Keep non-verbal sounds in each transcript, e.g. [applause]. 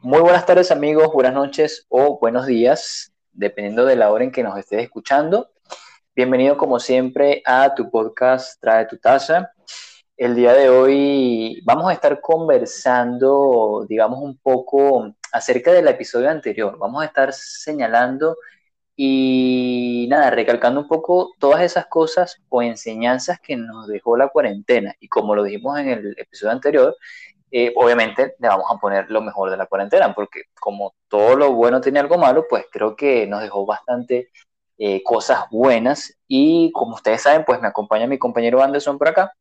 Muy buenas tardes amigos, buenas noches o buenos días, dependiendo de la hora en que nos estés escuchando. Bienvenido como siempre a tu podcast Trae tu taza. El día de hoy vamos a estar conversando, digamos, un poco acerca del episodio anterior. Vamos a estar señalando y nada, recalcando un poco todas esas cosas o enseñanzas que nos dejó la cuarentena. Y como lo dijimos en el episodio anterior, eh, obviamente le vamos a poner lo mejor de la cuarentena, porque como todo lo bueno tiene algo malo, pues creo que nos dejó bastante eh, cosas buenas y como ustedes saben, pues me acompaña mi compañero Anderson por acá.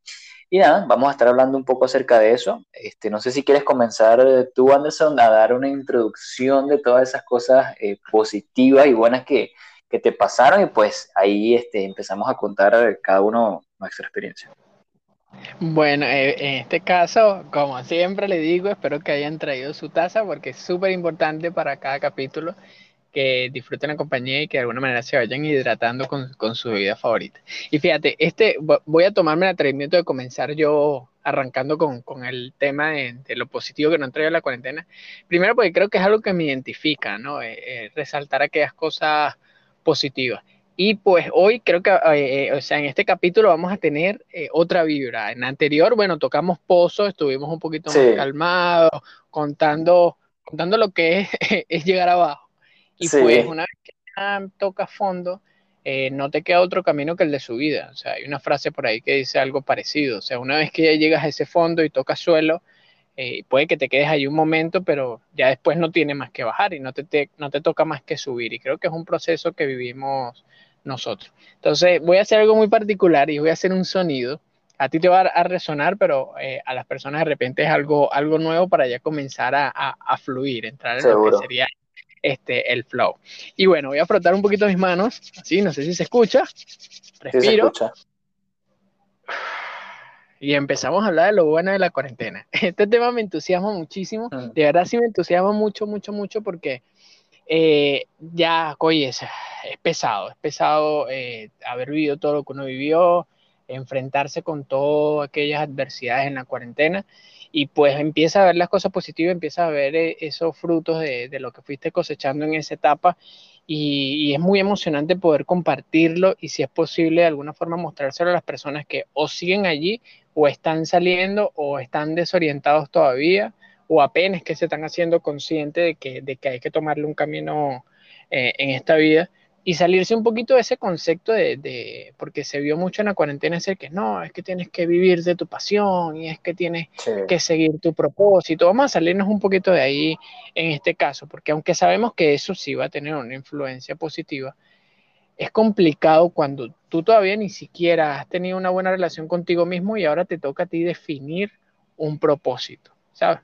Y nada, vamos a estar hablando un poco acerca de eso. Este, no sé si quieres comenzar eh, tú, Anderson, a dar una introducción de todas esas cosas positivas y buenas que, que, te pasaron y pues ahí este, empezamos a contar cada uno nuestra experiencia. Bueno, eh, en este caso, como siempre le digo, espero que hayan traído su taza porque es súper importante para cada capítulo que disfruten la compañía y que de alguna manera se vayan hidratando con, con su bebida favorita. Y fíjate, este, voy a tomarme el atrevimiento de comenzar yo arrancando con, con el tema de, lo positivo que nos traído la cuarentena. Primero porque creo que es algo que me identifica, ¿no? Eh, eh, resaltar aquellas cosas positivas. Y pues hoy creo que, eh, eh, o sea, en este capítulo vamos a tener eh, otra vibra. En anterior, bueno, tocamos pozos, estuvimos un poquito más calmados, contando, contando lo que es, [laughs] es llegar abajo. Y pues una vez que toca fondo, no te queda otro camino que el de subida. O sea, hay una frase por ahí que dice algo parecido. O sea, una vez que ya llegas a ese fondo y tocas suelo, puede que te quedes ahí un momento, pero ya después no tiene más que bajar y no te, no te toca más que subir. Y creo que es un proceso que vivimos nosotros. Entonces voy a hacer algo muy particular y voy a hacer un sonido. A ti te va a resonar, pero eh, a las personas de repente es algo, algo nuevo para ya comenzar a, a, fluir, entrar en lo que sería este, el flow. Y bueno, voy a frotar un poquito mis manos, así, no sé si se escucha. Respiro. Y empezamos a hablar de lo bueno de la cuarentena. [laughs] Este tema me entusiasma muchísimo, mm. de verdad sí me entusiasma mucho, mucho, mucho porque eh, ya, oye, es, pesado, es pesado eh, haber vivido todo lo que uno vivió, enfrentarse con todas aquellas adversidades en la cuarentena y pues empieza a ver las cosas positivas, empieza a ver eh, esos frutos de, lo que fuiste cosechando en esa etapa y, es muy emocionante poder compartirlo y si es posible de alguna forma mostrárselo a las personas que o siguen allí o están saliendo o están desorientados todavía o apenas que se están haciendo conscientes de que, de que hay que tomarle un camino eh, en esta vida y salirse un poquito de ese concepto de, de, porque se vio mucho en la cuarentena ese que no, es que tienes que vivir de tu pasión y es que tienes que seguir tu propósito. Vamos a salirnos un poquito de ahí en este caso, porque aunque sabemos que eso sí va a tener una influencia positiva, es complicado cuando tú todavía ni siquiera has tenido una buena relación contigo mismo y ahora te toca a ti definir un propósito, ¿sabes?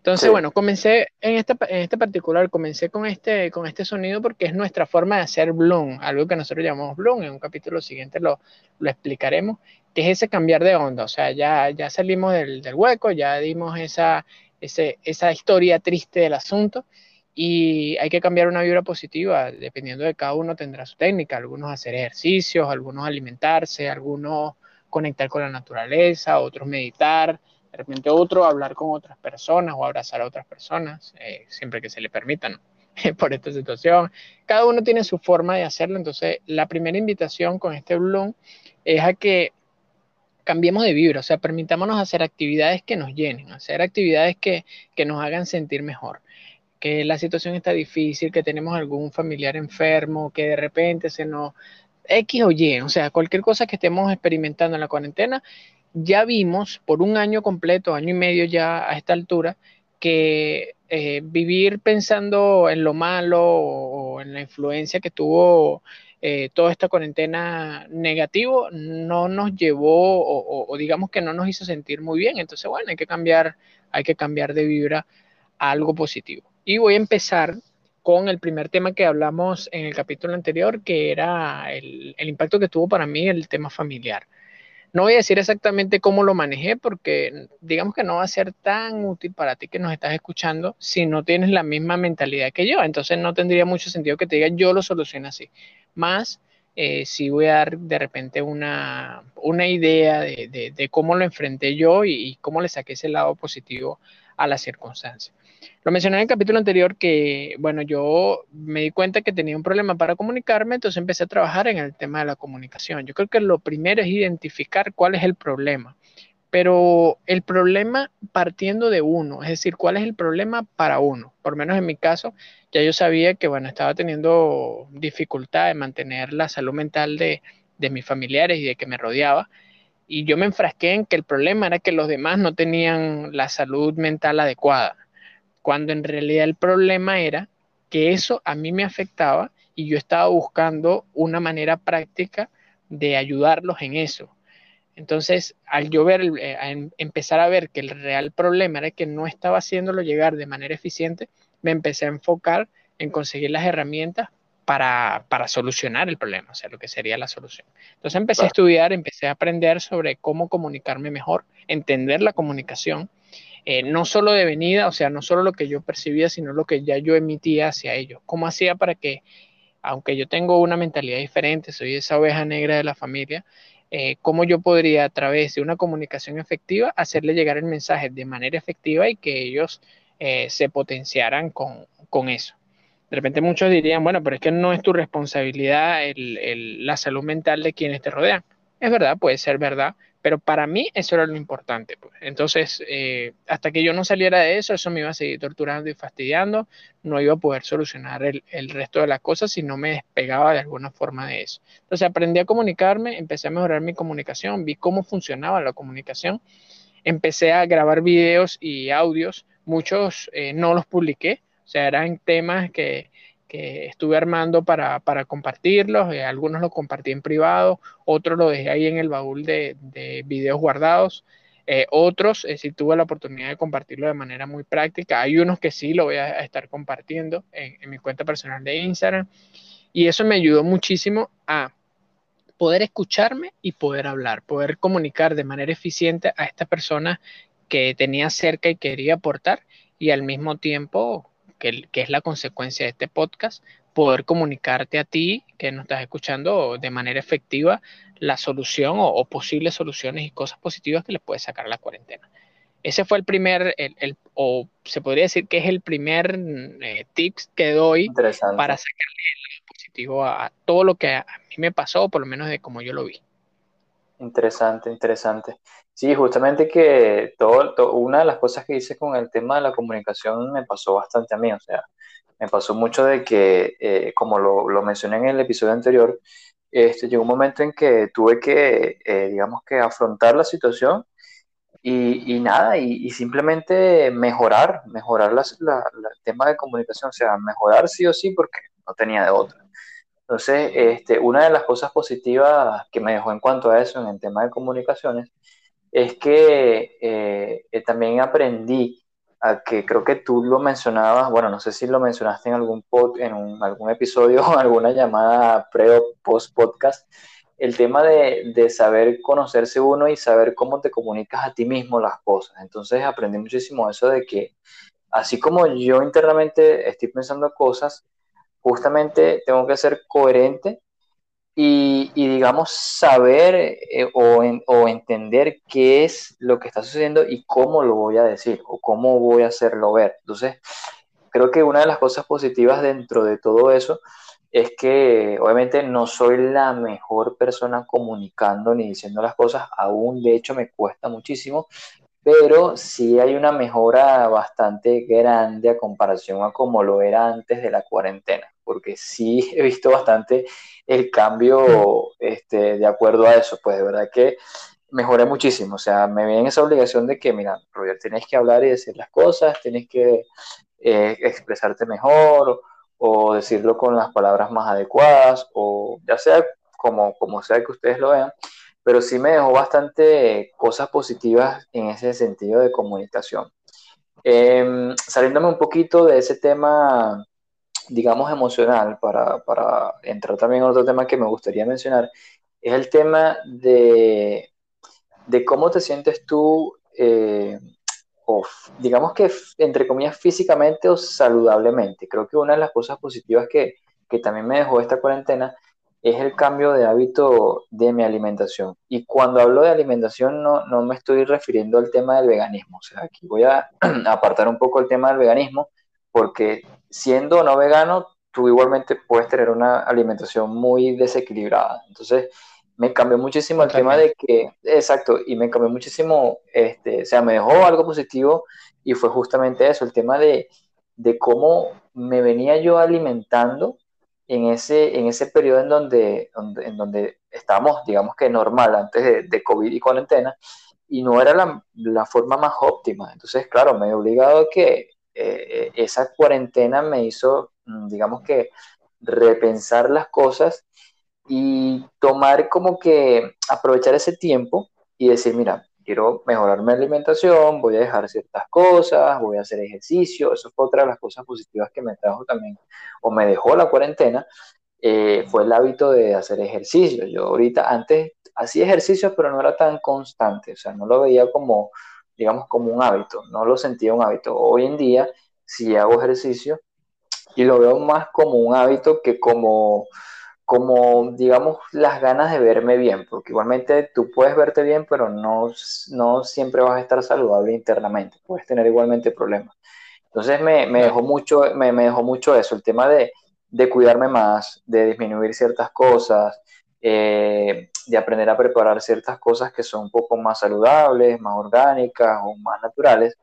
Entonces, bueno, comencé en este, en este particular, comencé con este, con este sonido porque es nuestra forma de hacer bloom, algo que nosotros llamamos bloom, en un capítulo siguiente lo, lo explicaremos, que es ese cambiar de onda, o sea, ya, ya salimos del, del hueco, ya dimos esa, ese, esa historia triste del asunto y hay que cambiar una vibra positiva, dependiendo de cada uno tendrá su técnica, algunos hacer ejercicios, algunos alimentarse, algunos conectar con la naturaleza, otros meditar, de repente otro hablar con otras personas o abrazar a otras personas, eh, siempre que se le permitan [laughs] por esta situación. Cada uno tiene su forma de hacerlo, entonces la primera invitación con este Bloom es a que cambiemos de vibra, o sea, permitámonos hacer actividades que nos llenen, hacer actividades que, que nos hagan sentir mejor que la situación está difícil, que tenemos algún familiar enfermo, que de repente se nos X o Y, o sea, cualquier cosa que estemos experimentando en la cuarentena, ya vimos por un año completo, año y medio ya a esta altura, que eh, vivir pensando en lo malo o, en la influencia que tuvo eh, toda esta cuarentena negativo no nos llevó o, digamos que no nos hizo sentir muy bien. Entonces, bueno, hay que cambiar, hay que cambiar de vibra a algo positivo. Y voy a empezar con el primer tema que hablamos en el capítulo anterior, que era el impacto que tuvo para mí el tema familiar. No voy a decir exactamente cómo lo manejé porque digamos que no va a ser tan útil para ti que nos estás escuchando si no tienes la misma mentalidad que yo. Entonces no tendría mucho sentido que te diga yo lo soluciono así. Más eh, si voy a dar de repente una, idea de, cómo lo enfrenté yo y, cómo le saqué ese lado positivo a la circunstancia. Lo mencioné en el capítulo anterior que, bueno, yo me di cuenta que tenía un problema para comunicarme, entonces empecé a trabajar en el tema de la comunicación. Yo creo que lo primero es identificar cuál es el problema, pero el problema partiendo de uno, es decir, cuál es el problema para uno. Por menos en mi caso, ya yo sabía que, bueno, estaba teniendo dificultad de mantener la salud mental de, de mis familiares y de que me rodeaba y yo me enfrasqué en que el problema era que los demás no tenían la salud mental adecuada, cuando en realidad el problema era que eso a mí me afectaba y yo estaba buscando una manera práctica de ayudarlos en eso. Entonces, al yo ver, eh, em, empezar a ver que el real problema era que no estaba haciéndolo llegar de manera eficiente, me empecé a enfocar en conseguir las herramientas para, solucionar el problema, o sea, lo que sería la solución. Entonces empecé a estudiar, empecé a aprender sobre cómo comunicarme mejor, entender la comunicación, eh, no solo de venida, o sea, no solo lo que yo percibía, sino lo que ya yo emitía hacia ellos. ¿Cómo hacía para que, aunque yo tengo una mentalidad diferente, soy esa oveja negra de la familia, eh, cómo yo podría a través de una comunicación efectiva hacerle llegar el mensaje de manera efectiva y que ellos eh, se potenciaran con, con eso? De repente muchos dirían, bueno, pero es que no es tu responsabilidad la salud mental de quienes te rodean. Es verdad, puede ser verdad, pero para mí eso era lo importante. Pues. Entonces, eh, hasta que yo no saliera de eso, eso me iba a seguir torturando y fastidiando, no iba a poder solucionar el, el, resto de las cosas si no me despegaba de alguna forma de eso. Entonces, aprendí a comunicarme, empecé a mejorar mi comunicación, vi cómo funcionaba la comunicación, empecé a grabar videos y audios, muchos eh, no los publiqué, o sea, eran temas que, estuve armando para, compartirlos, eh, algunos los compartí en privado, otros los dejé ahí en el baúl de, videos guardados, eh, otros eh, sí tuve la oportunidad de compartirlo de manera muy práctica, hay unos que sí lo voy a estar compartiendo en, en mi cuenta personal de Instagram y eso me ayudó muchísimo a poder escucharme y poder hablar, poder comunicar de manera eficiente a esta persona que tenía cerca y quería aportar y al mismo tiempo que, es la consecuencia de este podcast, poder comunicarte a ti que nos estás escuchando de manera efectiva la solución o, posibles soluciones y cosas positivas que le puedes sacar a la cuarentena. Ese fue el primer, el, o se podría decir que es el primer eh, tips que doy para sacarle el positivo a, todo lo que a, mí me pasó, por lo menos de como yo lo vi. Interesante, interesante. Sí, justamente que todo, una de las cosas que hice con el tema de la comunicación me pasó bastante a mí, o sea, me pasó mucho de que, eh, como lo, lo, mencioné en el episodio anterior, este, llegó un momento en que tuve que, eh, digamos que, afrontar la situación y, y nada, y, simplemente mejorar, mejorar la, el tema de comunicación, o sea, mejorar sí o sí porque no tenía de otra. Entonces, este, una de las cosas positivas que me dejó en cuanto a eso, en el tema de comunicaciones, es que eh, eh, también aprendí a que creo que tú lo mencionabas, bueno, no sé si lo mencionaste en algún, pod, en algún episodio [laughs] o alguna llamada pre o post podcast, el tema de, de, saber conocerse uno y saber cómo te comunicas a ti mismo las cosas. Entonces aprendí muchísimo eso de que así como yo internamente estoy pensando cosas, justamente tengo que ser coherente y, digamos, saber eh, o, entender qué es lo que está sucediendo y cómo lo voy a decir o cómo voy a hacerlo ver. Entonces, creo que una de las cosas positivas dentro de todo eso es que obviamente no soy la mejor persona comunicando ni diciendo las cosas, aún de hecho me cuesta muchísimo, pero sí hay una mejora bastante grande a comparación a como lo era antes de la cuarentena, porque sí he visto bastante el cambio este, de acuerdo a eso, pues de verdad que mejoré muchísimo, o sea, me viene esa obligación de que, mira, Roger, tienes que hablar y decir las cosas, tienes que eh, expresarte mejor o, decirlo con las palabras más adecuadas, o ya sea como, como sea que ustedes lo vean, pero sí me dejó bastante cosas positivas en ese sentido de comunicación. Em, saliéndome un poquito de ese tema, digamos, emocional, para, para, entrar también en otro tema que me gustaría mencionar, es el tema de, de cómo te sientes tú, eh, digamos que, entre comillas, físicamente o saludablemente. Creo que una de las cosas positivas que, que también me dejó esta cuarentena es el cambio de hábito de mi alimentación. Y cuando hablo de alimentación no, no me estoy refiriendo al tema del veganismo. O sea, aquí voy a [clears throat] apartar un poco el tema del veganismo porque siendo no vegano, tú igualmente puedes tener una alimentación muy desequilibrada. Entonces, me cambió muchísimo el tema de que, exacto, y me cambió muchísimo, este, o sea, me dejó algo positivo y fue justamente eso, el tema de, de cómo me venía yo alimentando en ese, en ese periodo en donde, en donde estábamos, digamos que normal, antes de, de COVID y cuarentena, y no era la, la, forma más óptima. Entonces, claro, me he obligado a que eh, esa cuarentena me hizo, mm, digamos que, repensar las cosas y tomar como que aprovechar ese tiempo y decir, mira, quiero mejorar mi alimentación, voy a dejar ciertas cosas, voy a hacer ejercicio, eso fue otra de las cosas positivas que me trajo también, o me dejó la cuarentena, eh, fue el hábito de hacer ejercicio. Yo ahorita antes hacía ejercicios, pero no era tan constante, o sea, no lo veía como, digamos, como un hábito, no lo sentía un hábito. Hoy en día, si hago ejercicio, y lo veo más como un hábito que como como, digamos, las ganas de verme bien, porque igualmente tú puedes verte bien, pero no, no siempre vas a estar saludable internamente, puedes tener igualmente problemas. Entonces me, me dejó, mucho, me, me, dejó mucho eso, el tema de, de, cuidarme más, de disminuir ciertas cosas, eh, de aprender a preparar ciertas cosas que son un poco más saludables, más orgánicas o más naturales.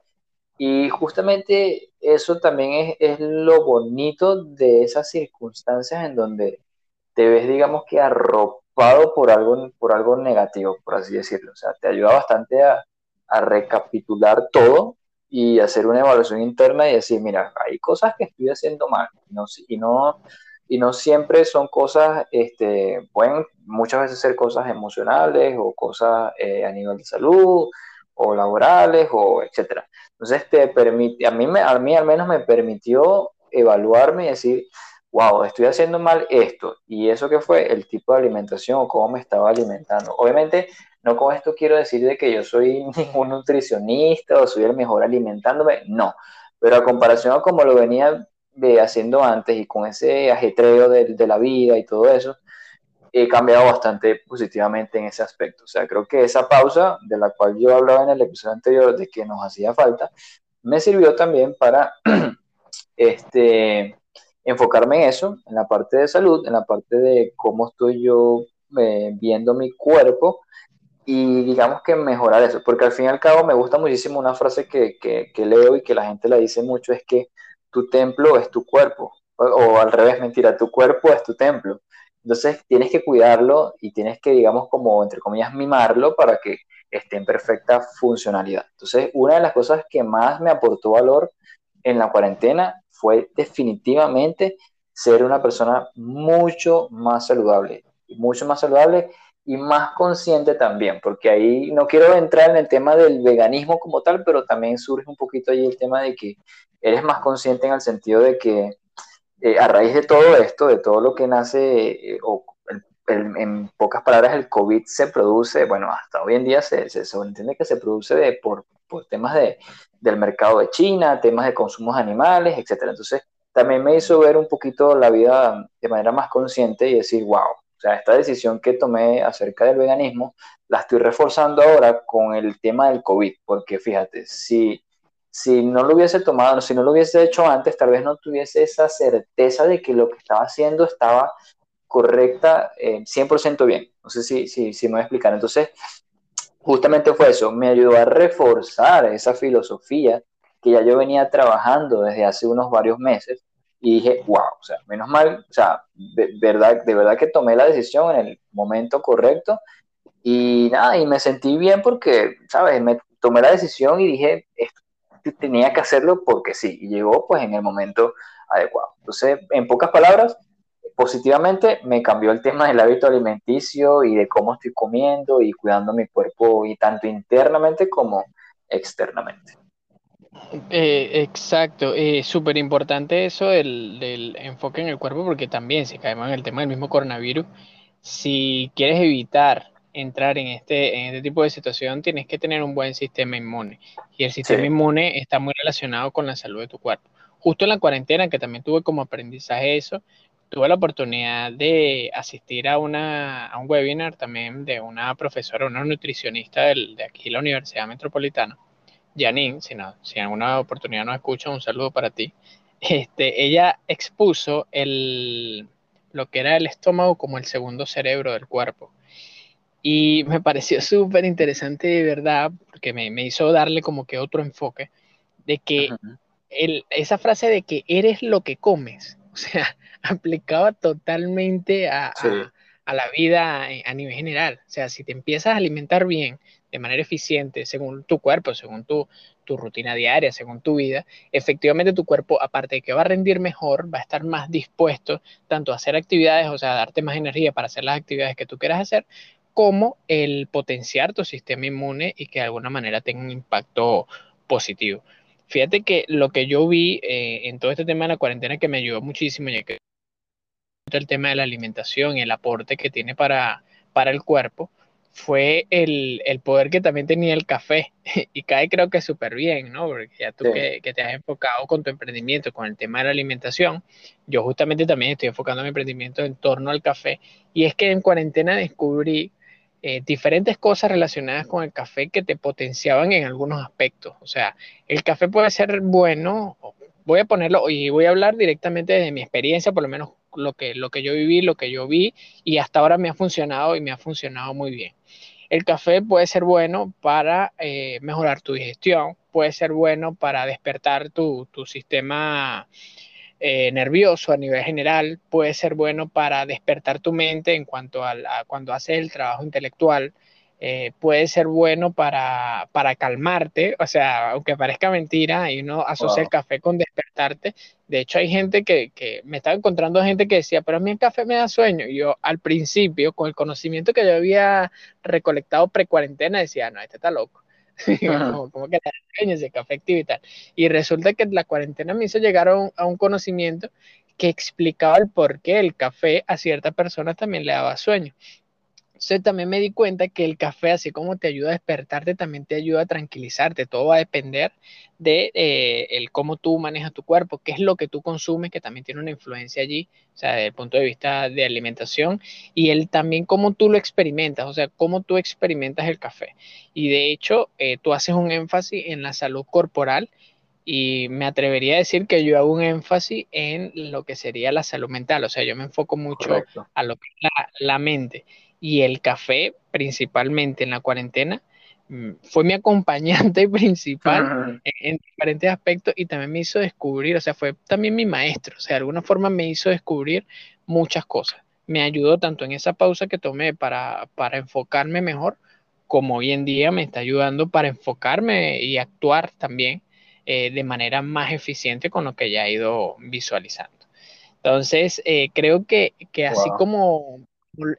Y justamente eso también es, lo bonito de esas circunstancias en donde te ves, digamos que arropado por algo, por algo negativo, por así decirlo. O sea, te ayuda bastante a, recapitular todo y hacer una evaluación interna y decir, mira, hay cosas que estoy haciendo mal y no, y no siempre son cosas, este, pueden muchas veces ser cosas emocionales o cosas eh, a nivel de salud o laborales o etcétera. Entonces te permite, a mí, me, a mí al menos me permitió evaluarme y decir, wow, estoy haciendo mal esto. ¿Y eso qué fue? El tipo de alimentación o cómo me estaba alimentando. Obviamente, no con esto quiero decir de que yo soy [laughs] ningún nutricionista o soy el mejor alimentándome, no. Pero a comparación a como lo venía de haciendo antes y con ese ajetreo de, de la vida y todo eso, he cambiado bastante positivamente en ese aspecto. O sea, creo que esa pausa de la cual yo hablaba en el episodio anterior de que nos hacía falta, me sirvió también para [clears throat] este, enfocarme en eso, en la parte de salud, en la parte de cómo estoy yo eh, viendo mi cuerpo y digamos que mejorar eso, porque al fin y al cabo me gusta muchísimo una frase que, que, leo y que la gente la dice mucho, es que tu templo es tu cuerpo, o, al revés, mentira, tu cuerpo es tu templo. Entonces tienes que cuidarlo y tienes que, digamos, como, entre comillas, mimarlo para que esté en perfecta funcionalidad. Entonces, una de las cosas que más me aportó valor en la cuarentena fue definitivamente ser una persona mucho más saludable, mucho más saludable y más consciente también, porque ahí no quiero entrar en el tema del veganismo como tal, pero también surge un poquito ahí el tema de que eres más consciente en el sentido de que eh, a raíz de todo esto, de todo lo que nace, eh, o el, en pocas palabras, el COVID se produce, bueno, hasta hoy en día se, se, se entiende que se produce de, por, por temas de, del mercado de China, temas de consumos animales, etcétera. Entonces, también me hizo ver un poquito la vida de manera más consciente y decir, wow, o sea, esta decisión que tomé acerca del veganismo la estoy reforzando ahora con el tema del COVID, porque fíjate, si, si no lo hubiese tomado, si no lo hubiese hecho antes, tal vez no tuviese esa certeza de que lo que estaba haciendo estaba correcta, eh, 100% bien. No sé si, si, si me voy a explicar. Entonces, justamente fue eso, me ayudó a reforzar esa filosofía que ya yo venía trabajando desde hace unos varios meses y dije, wow, o sea, menos mal, o sea, de verdad, de verdad que tomé la decisión en el momento correcto y nada, y me sentí bien porque, ¿sabes? Me tomé la decisión y dije, esto tenía que hacerlo porque sí, y llegó pues en el momento adecuado. Entonces, en pocas palabras, positivamente me cambió el tema del hábito alimenticio y de cómo estoy comiendo y cuidando mi cuerpo y tanto internamente como externamente. Eh, exacto, eh, súper importante eso del, del, enfoque en el cuerpo porque también si caemos en el tema del mismo coronavirus, si quieres evitar entrar en este, en este tipo de situación, tienes que tener un buen sistema inmune y el sistema sí. inmune está muy relacionado con la salud de tu cuerpo. Justo en la cuarentena, que también tuve como aprendizaje eso, tuve la oportunidad de asistir a, una, a un webinar también de una profesora, una nutricionista del, de aquí, la Universidad Metropolitana, Janine, si, no, si en alguna oportunidad nos escucha, un saludo para ti. Este, ella expuso el, lo que era el estómago como el segundo cerebro del cuerpo. Y me [laughs] pareció súper interesante de verdad, porque me, me, hizo darle como que otro enfoque, de que el, esa frase de que eres lo que comes, [laughs] o sea, aplicaba totalmente a, a, la vida a nivel general. O sea, si te empiezas a alimentar bien, de manera eficiente, según tu cuerpo, según tu, tu rutina diaria, según tu vida, efectivamente tu cuerpo, aparte de que va a rendir mejor, va a estar más dispuesto tanto a hacer actividades, o sea, a darte más energía para hacer las actividades que tú quieras hacer, como el potenciar tu sistema inmune y que de alguna manera tenga un impacto positivo. Fíjate que lo que yo vi eh, en todo este tema de la cuarentena que me ayudó muchísimo, ya que el tema de la alimentación y el aporte que tiene para, para el cuerpo, fue el, poder que también tenía el café. [laughs] Y cae creo que súper bien, ¿no? Porque ya tú que, te has enfocado con tu emprendimiento, con el tema de la alimentación, yo justamente también estoy enfocando mi emprendimiento en torno al café. Y es que en cuarentena descubrí eh, diferentes cosas relacionadas con el café que te potenciaban en algunos aspectos. O sea, el café puede ser bueno, voy a ponerlo y voy a hablar directamente de mi experiencia, por lo menos lo que, lo que yo viví, lo que yo vi y hasta ahora me ha funcionado y me ha funcionado muy bien. El café puede ser bueno para eh, mejorar tu digestión, puede ser bueno para despertar tu, tu sistema eh, nervioso a nivel general, puede ser bueno para despertar tu mente en cuanto a, cuando haces el trabajo intelectual, eh, puede ser bueno para, para, calmarte, o sea, aunque parezca mentira, y uno asocia el café con despertarte. De hecho, hay gente que, que, me estaba encontrando gente que decía, pero a mí el café me da sueño. Y yo al principio, con el conocimiento que yo había recolectado pre-cuarentena, decía, no, este está loco. [laughs] como, que ese café activo y tal. Y resulta que la cuarentena me hizo llegar a un, conocimiento que explicaba el por qué el café a ciertas personas también le daba sueño. Entonces también me di cuenta que el café, así como te ayuda a despertarte, también te ayuda a tranquilizarte. Todo va a depender de eh, el cómo tú manejas tu cuerpo, qué es lo que tú consumes, que también tiene una influencia allí, o sea, desde el punto de vista de alimentación, y el también cómo tú lo experimentas, o sea, cómo tú experimentas el café. Y de hecho, eh, tú haces un énfasis en la salud corporal y me atrevería a decir que yo hago un énfasis en lo que sería la salud mental, o sea, yo me enfoco mucho a lo que es la, la mente y el café, principalmente en la cuarentena, mm, fue mi [laughs] acompañante principal en, diferentes aspectos y también me hizo descubrir, o sea, fue también mi maestro, o sea, de alguna forma me hizo descubrir muchas cosas. Me ayudó tanto en esa pausa que tomé para, para enfocarme mejor, como hoy en día me está ayudando para enfocarme y actuar también eh, de manera más eficiente con lo que ya he ido visualizando. Entonces, eh, creo que, que así como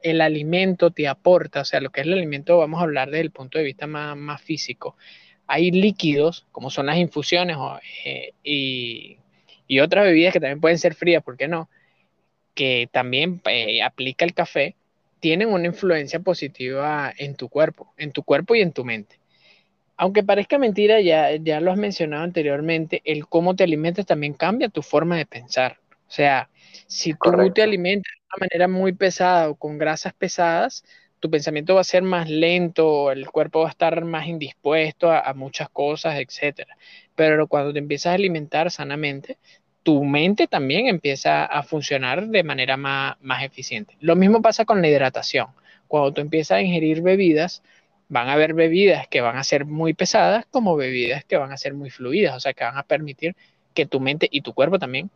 el alimento te aporta, o sea, lo que es el alimento, vamos a hablar desde el punto de vista más, físico. Hay líquidos, como son las infusiones eh, y, otras bebidas que también pueden ser frías, ¿por qué no? Que también eh, aplica el café, tienen una influencia positiva en tu cuerpo, en tu cuerpo y en tu mente. Aunque parezca mentira, ya, ya lo has mencionado anteriormente, el cómo te alimentas también cambia tu forma de pensar. O sea, si tú te alimentas una manera muy pesada o con grasas pesadas, tu pensamiento va a ser más lento, el cuerpo va a estar más indispuesto a, muchas cosas, etc. Pero cuando te empiezas a alimentar sanamente, tu mente también empieza a funcionar de manera más, más eficiente. Lo mismo pasa con la hidratación. Cuando tú empiezas a ingerir bebidas, van a haber bebidas que van a ser muy pesadas como bebidas que van a ser muy fluidas, o sea, que van a permitir que tu mente y tu cuerpo también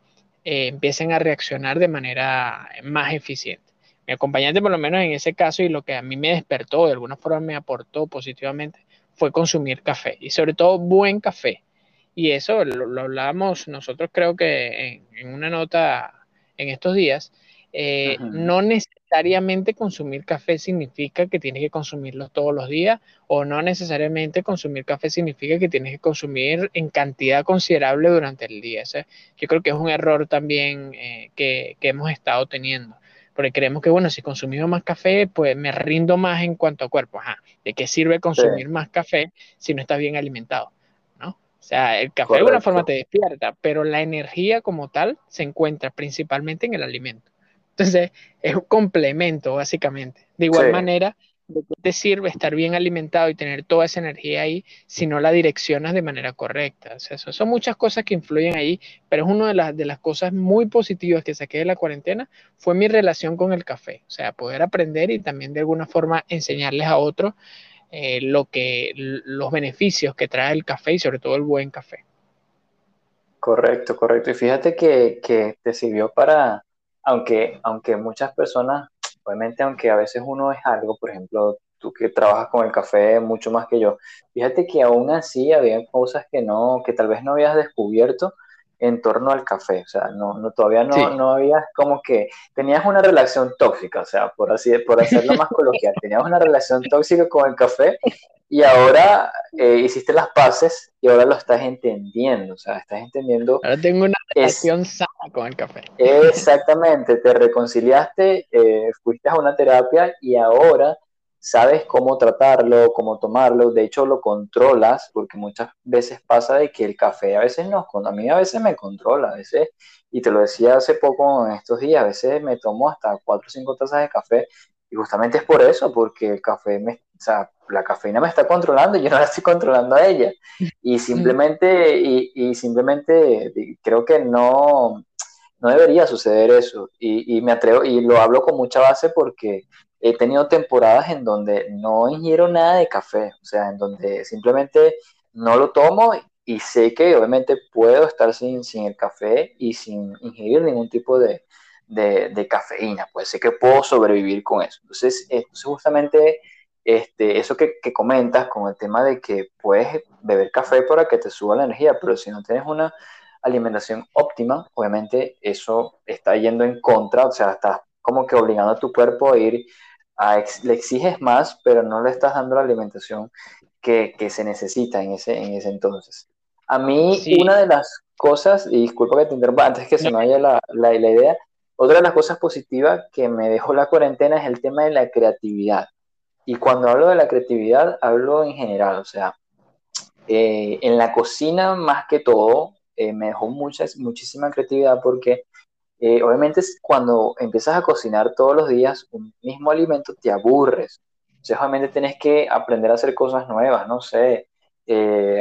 eh, empiecen a reaccionar de manera más eficiente. Mi acompañante, por lo menos en ese caso, y lo que a mí me despertó, de alguna forma me aportó positivamente, fue consumir café y sobre todo buen café. Y eso lo, hablábamos nosotros creo que en, una nota en estos días. Eh, no necesariamente necesariamente consumir café significa que tienes que consumirlo todos los días o no necesariamente consumir café significa que tienes que consumir en cantidad considerable durante el día. yo creo que es un error también eh, que, hemos estado teniendo. Porque creemos que, bueno, si consumimos más café, pues me rindo más en cuanto a cuerpo. ¿De qué sirve consumir más café si no estás bien alimentado? ¿no? O sea, el café de alguna forma te despierta, pero la energía como tal se encuentra principalmente en el alimento. Entonces, es un complemento, básicamente. De igual manera, ¿de qué te sirve estar bien alimentado y tener toda esa energía ahí si no la direccionas de manera correcta? O sea, son muchas cosas que influyen ahí, pero es una de las, de las cosas muy positivas que saqué de la cuarentena, fue mi relación con el café. O sea, poder aprender y también de alguna forma enseñarles a otros eh, lo que, los beneficios que trae el café y sobre todo el buen café. Correcto, correcto. Y fíjate que, que te sirvió para, aunque, aunque muchas personas Obviamente, aunque a veces uno es algo, por ejemplo, tú que trabajas con el café mucho más que yo, fíjate que aún así había cosas que no, que tal vez no habías descubierto en torno al café, o sea, no, no todavía no, no habías como que tenías una relación tóxica, o sea, por así, por hacerlo más coloquial, tenías una relación tóxica con el café y ahora eh, hiciste las paces y ahora lo estás entendiendo, o sea, estás entendiendo. Ahora tengo una relación sana con el café. Exactamente, te reconciliaste, eh, fuiste a una terapia y ahora sabes cómo tratarlo, cómo tomarlo, de hecho lo controlas, porque muchas veces pasa de que el café a veces no, a mí a veces me controla, a veces, y te lo decía hace poco en estos días, a veces me tomo hasta cuatro o cinco tazas de café y justamente es por eso, porque el café, me, o sea, la cafeína me está controlando y yo no la estoy controlando a ella. Y simplemente, y, y simplemente creo que no, no debería suceder eso. Y, y, me atrevo, y lo hablo con mucha base porque he tenido temporadas en donde no ingiero nada de café, o sea, en donde simplemente no lo tomo y sé que obviamente puedo estar sin, sin el café y sin ingerir ningún tipo de, de, cafeína, pues sé que puedo sobrevivir con eso. Entonces, entonces justamente este, eso que, que, comentas con el tema de que puedes beber café para que te suba la energía, pero si no tienes una alimentación óptima, obviamente eso está yendo en contra, o sea, estás como que obligando a tu cuerpo a ir, a le exiges más, pero no le estás dando la alimentación que, que se necesita en ese, en ese entonces. A mí, una de las cosas, y disculpa que te interrumpa, antes que se me vaya la, la, la idea, otra de las cosas positivas que me dejó la cuarentena es el tema de la creatividad. Y cuando hablo de la creatividad, hablo en general, o sea, eh, en la cocina más que todo, eh, me dejó mucha, muchísima creatividad porque eh, obviamente cuando empiezas a cocinar todos los días un mismo alimento te aburres. Entonces obviamente tienes que aprender a hacer cosas nuevas, no sé,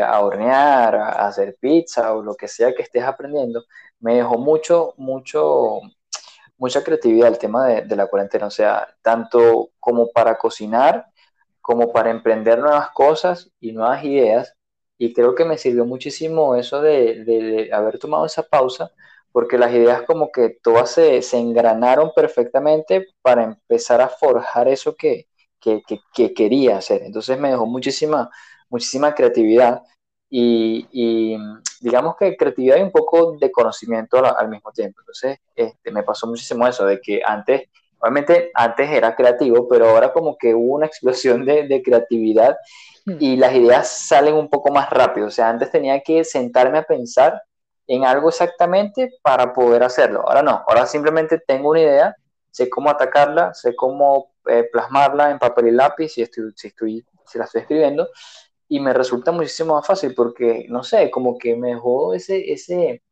a hornear, a hacer pizza o lo que sea que estés aprendiendo. Me dejó mucho, mucho, mucha creatividad el tema de, la cuarentena, o sea, tanto como para cocinar, como para emprender nuevas cosas y nuevas ideas. Y creo que me sirvió muchísimo eso de, haber tomado esa pausa, porque las ideas como que todas se, engranaron perfectamente para empezar a forjar eso que, que, quería hacer. Entonces me dejó muchísima, muchísima creatividad y, digamos que creatividad y un poco de conocimiento al, mismo tiempo. Entonces, este, me pasó muchísimo eso, de que antes, obviamente antes era creativo, pero ahora como que hubo una [laughs] explosión de, de creatividad hmm. y las ideas salen un poco más rápido. O sea, antes tenía que sentarme a pensar en algo exactamente para poder hacerlo. Ahora no, ahora simplemente tengo una idea, sé cómo atacarla, sé cómo eh, plasmarla en papel y lápiz si, estoy, si, estoy, si la estoy escribiendo y me resulta muchísimo más fácil porque, no sé, como que me dejó ese, ese,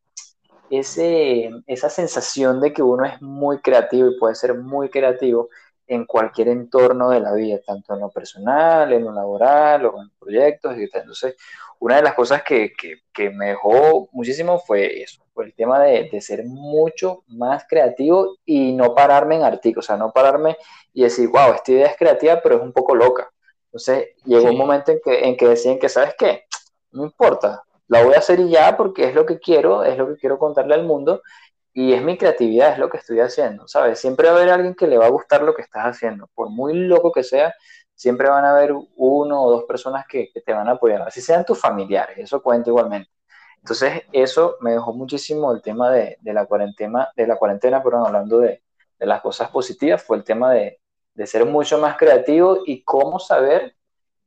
ese, esa sensación de que uno es muy creativo y puede ser muy creativo en cualquier entorno de la vida, tanto en lo personal, en lo laboral o en proyectos. Entonces, una de las cosas que, que, que me dejó muchísimo fue eso, fue el tema de, de, ser mucho más creativo y no pararme en artículos, o sea, no pararme y decir, wow, esta idea es creativa, pero es un poco loca. Entonces llegó un momento en que, en que decían que, ¿sabes qué? No importa, la voy a hacer y ya porque es lo que quiero, es lo que quiero contarle al mundo y es mi creatividad, es lo que estoy haciendo, ¿sabes? Siempre va a haber alguien que le va a gustar lo que estás haciendo, por muy loco que sea, siempre van a haber uno o dos personas que, te van a apoyar, así sean tus familiares, eso cuenta igualmente. Entonces, eso me dejó muchísimo el tema de, la cuarentena, de la cuarentena, pero hablando de, de las cosas positivas, fue el tema de, de ser mucho más creativo y cómo saber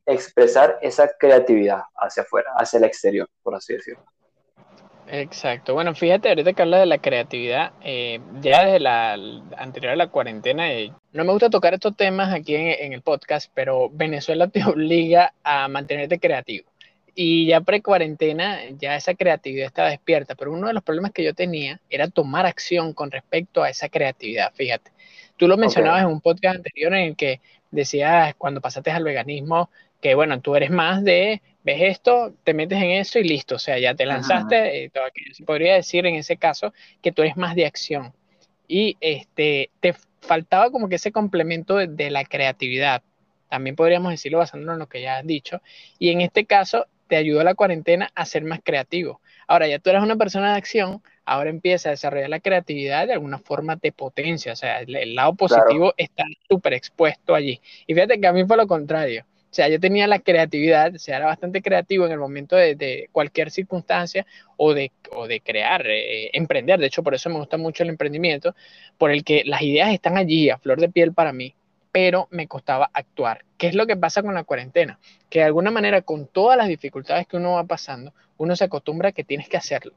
expresar esa creatividad hacia afuera, hacia el exterior, por así decirlo. Exacto. Bueno, fíjate, ahorita que habla de la creatividad, eh, ya desde la anterior a la cuarentena, eh, no me gusta tocar estos temas aquí en, en, el podcast, pero Venezuela [laughs] te obliga a mantenerte creativo. y ya pre-cuarentena, ya esa creatividad estaba despierta, pero uno de los problemas que yo tenía era tomar acción con respecto a esa creatividad, fíjate. Tú lo mencionabas en un podcast anterior en el que decías cuando pasaste al veganismo que, bueno, tú eres más de, ves esto, te metes en eso y listo, o sea, ya te lanzaste, eh, Se podría decir en ese caso que tú eres más de acción. Y este, te faltaba como que ese complemento de la creatividad. También podríamos decirlo basándonos en lo que ya has dicho. Y en este caso, te ayudó la cuarentena a ser más creativo. Ahora ya tú eres una persona de acción, ahora empieza a desarrollar la creatividad de alguna forma de potencia, o sea, el, lado positivo está súper expuesto allí. Y fíjate que a mí fue lo contrario. O sea, yo tenía la creatividad, o sea, era bastante creativo en el momento de, cualquier circunstancia o de, o de crear, eh, emprender. De hecho, por eso me gusta mucho el emprendimiento, por el que las ideas están allí a flor de piel para mí pero me costaba actuar. ¿Qué es lo que pasa con la cuarentena? Que de alguna manera, con todas las dificultades que uno va pasando, uno se acostumbra a que tienes que hacerlo.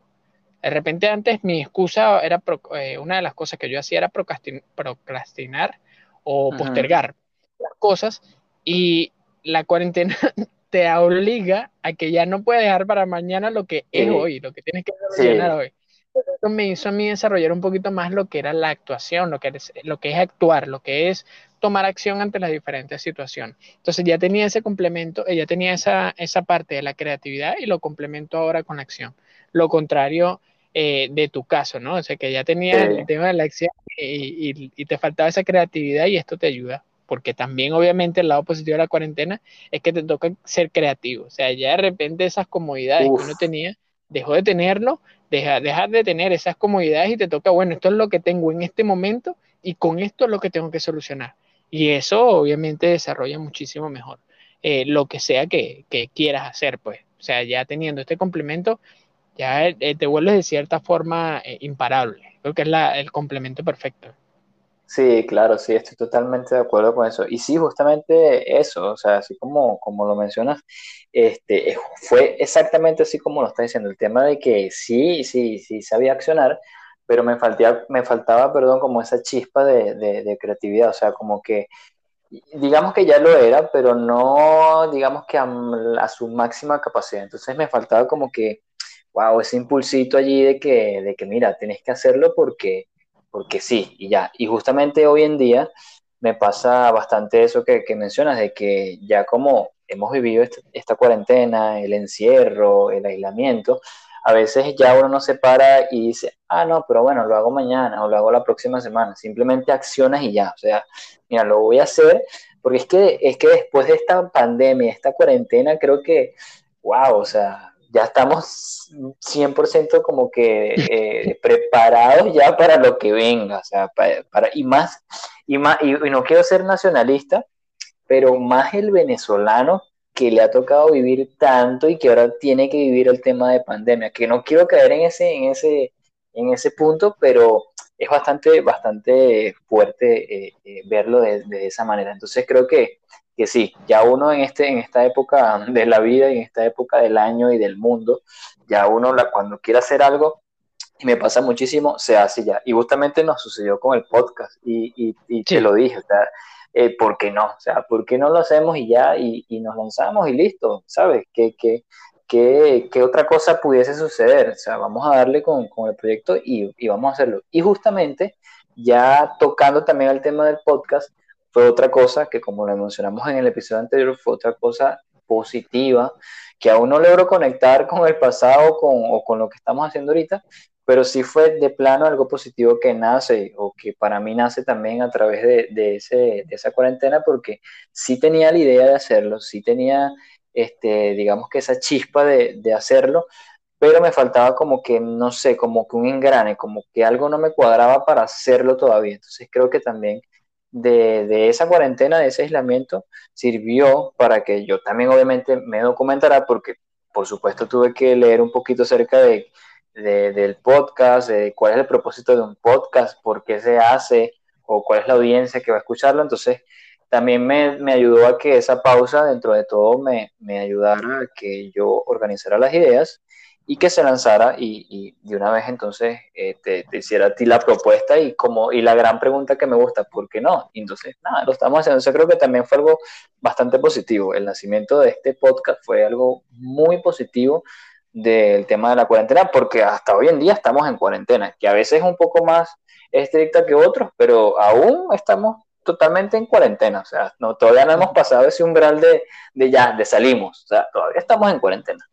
De repente antes mi excusa era, eh, una de las cosas que yo hacía era procrastinar o postergar las cosas y la cuarentena [laughs] te obliga a que ya no puedes dejar para mañana lo que es hoy, lo que tienes que solucionar hoy. Eso me hizo a mí desarrollar un poquito más lo que era la actuación, lo que, es, lo que es actuar, lo que es tomar acción ante las diferentes situaciones. Entonces ya tenía ese complemento, ya tenía esa, esa parte de la creatividad y lo complemento ahora con la acción. Lo contrario eh, de tu caso, ¿no? O sea, que ya tenía el tema de la acción y, y, te faltaba esa creatividad y esto te ayuda, porque también obviamente el lado positivo de la cuarentena es que te toca ser creativo. O sea, ya de repente esas comodidades que uno tenía, dejó de tenerlo, deja, dejar de tener esas comodidades y te toca, bueno, esto es lo que tengo en este momento y con esto es lo que tengo que solucionar. Y eso obviamente desarrolla muchísimo mejor eh, lo que sea que, quieras hacer, pues. O sea, ya teniendo este complemento, ya eh, te vuelves de cierta forma eh, imparable. Creo que es el complemento perfecto. Sí, claro, sí, estoy totalmente de acuerdo con eso. Y sí, justamente eso, o sea, así como, como lo mencionas, este, fue exactamente así como lo está diciendo, el tema de que sí, sí, sí sabía accionar, pero me, faltaba, me faltaba, perdón, como esa chispa de, de, creatividad, o sea, como que, digamos que ya lo era, pero no, digamos que a, su máxima capacidad. Entonces me faltaba como que, wow, ese impulsito allí de que, de que mira, tienes que hacerlo porque, porque sí, y ya. Y justamente hoy en día me pasa bastante eso que, mencionas, de que ya como hemos vivido esta, esta cuarentena, el encierro, el aislamiento, a veces ya uno no se para y dice, ah, no, pero bueno, lo hago mañana o lo hago la próxima semana. Simplemente accionas y ya. O sea, mira, lo voy a hacer porque es que, es que después de esta pandemia, esta cuarentena, creo que, wow, o sea, ya estamos 100% como que eh, [laughs] preparados ya para lo que venga. O sea, para, y más, y más, y no quiero ser nacionalista, pero más el venezolano que le ha tocado vivir tanto y que ahora tiene que vivir el tema de pandemia, que no quiero caer en ese, en ese, en ese punto, pero es bastante, bastante fuerte eh, eh, verlo de, esa manera. Entonces creo que, que sí, ya uno en, este, en esta época de la vida y en esta época del año y del mundo, ya uno la, cuando quiere hacer algo, y me pasa muchísimo, se hace ya. Y justamente nos sucedió con el podcast, y, y, y te lo dije, o sea, eh, ¿por qué no? O sea, ¿por qué no lo hacemos y ya, y, nos lanzamos y listo? ¿Sabes? ¿Qué, qué, qué, qué otra cosa pudiese suceder? O sea, vamos a darle con, con el proyecto y, y, vamos a hacerlo. Y justamente, ya tocando también el tema del podcast, fue otra cosa que, como lo mencionamos en el episodio anterior, fue otra cosa positiva, que aún no logro conectar con el pasado con, o con lo que estamos haciendo ahorita, pero sí fue de plano algo positivo que nace o que para mí nace también a través de, de, ese, de esa cuarentena porque sí tenía la idea de hacerlo, sí tenía, este, digamos que esa chispa de, de hacerlo, pero me faltaba como que, no sé, como que un engrane, como que algo no me cuadraba para hacerlo todavía. Entonces creo que también de, de, esa cuarentena, de ese aislamiento, sirvió para que yo también obviamente me documentara, porque por supuesto tuve que leer un poquito acerca de del podcast, de cuál es el propósito de un podcast, por qué se hace o cuál es la audiencia que va a escucharlo. Entonces, también me, me ayudó a que esa pausa, dentro de todo, me, me, ayudara a que yo organizara las ideas y que se lanzara y, de una vez entonces eh, te, hiciera a ti la propuesta y como y la gran pregunta que me gusta, ¿por qué no? entonces, nada, lo estamos haciendo. Yo creo que también fue algo bastante positivo. El nacimiento de este podcast fue algo muy positivo del tema de la cuarentena, porque hasta hoy en día estamos en cuarentena, que a veces es un poco más estricta que otros, pero aún estamos totalmente en cuarentena, o sea, no, todavía no hemos pasado ese umbral de, de ya, de salimos, o sea, todavía estamos en cuarentena.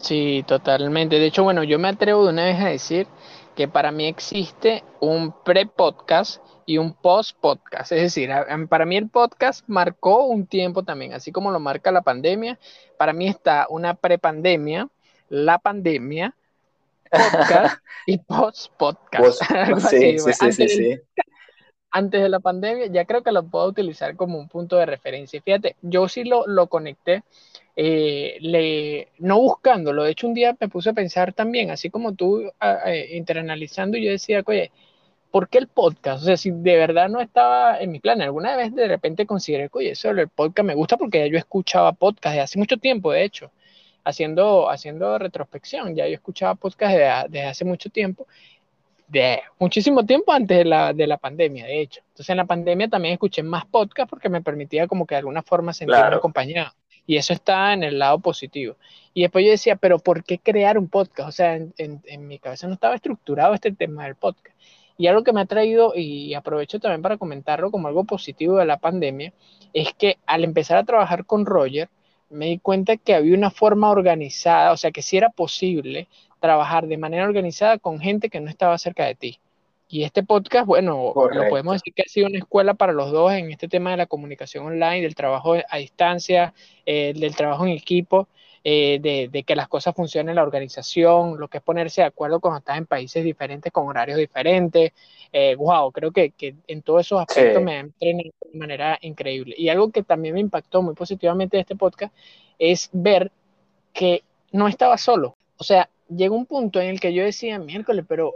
Sí, totalmente. De hecho, bueno, yo me atrevo de una vez a decir que para mí existe un pre-podcast y un post-podcast. Es decir, para mí el podcast marcó un tiempo también, así como lo marca la pandemia. Para mí está una pre-pandemia, la pandemia, podcast [laughs] y post-podcast. [laughs] sí, sí, sí, sí, Antes de la pandemia, ya creo que lo puedo utilizar como un punto de referencia. Fíjate, yo sí lo, lo conecté eh, le, no buscándolo, de hecho un día me puse a pensar también, así como tú eh, interanalizando, y yo decía, oye, ¿por qué el podcast? O sea, si de verdad no estaba en mi plan, alguna vez de repente consideré, oye, eso el podcast me gusta porque ya yo escuchaba podcast de hace mucho tiempo, de hecho, haciendo, haciendo retrospección, ya yo escuchaba podcast desde, hace mucho tiempo, de muchísimo tiempo antes de la, de la pandemia, de hecho. Entonces en la pandemia también escuché más podcast porque me permitía como que de alguna forma sentirme acompañado. Y eso está en el lado positivo. Y después yo decía, pero ¿por qué crear un podcast? O sea, en, mi cabeza no estaba estructurado este tema del podcast. Y algo que me ha traído, y aprovecho también para comentarlo como algo positivo de la pandemia, es que al empezar a trabajar con Roger, me di cuenta que había una forma organizada, o sea, que sí era posible trabajar de manera organizada con gente que no estaba cerca de ti. Y este podcast, bueno, lo podemos decir que ha sido una escuela para los dos en este tema de la comunicación online, del trabajo a distancia, eh, del trabajo en equipo, eh, de, que las cosas funcionen en la organización, lo que es ponerse de acuerdo cuando estás en países diferentes, con horarios diferentes. wow, eh, creo que, en todos esos aspectos me han entrenado de manera increíble. Y algo que también me impactó muy positivamente de este podcast es ver que no estaba solo. O sea, llegó un punto en el que yo decía, miércoles, pero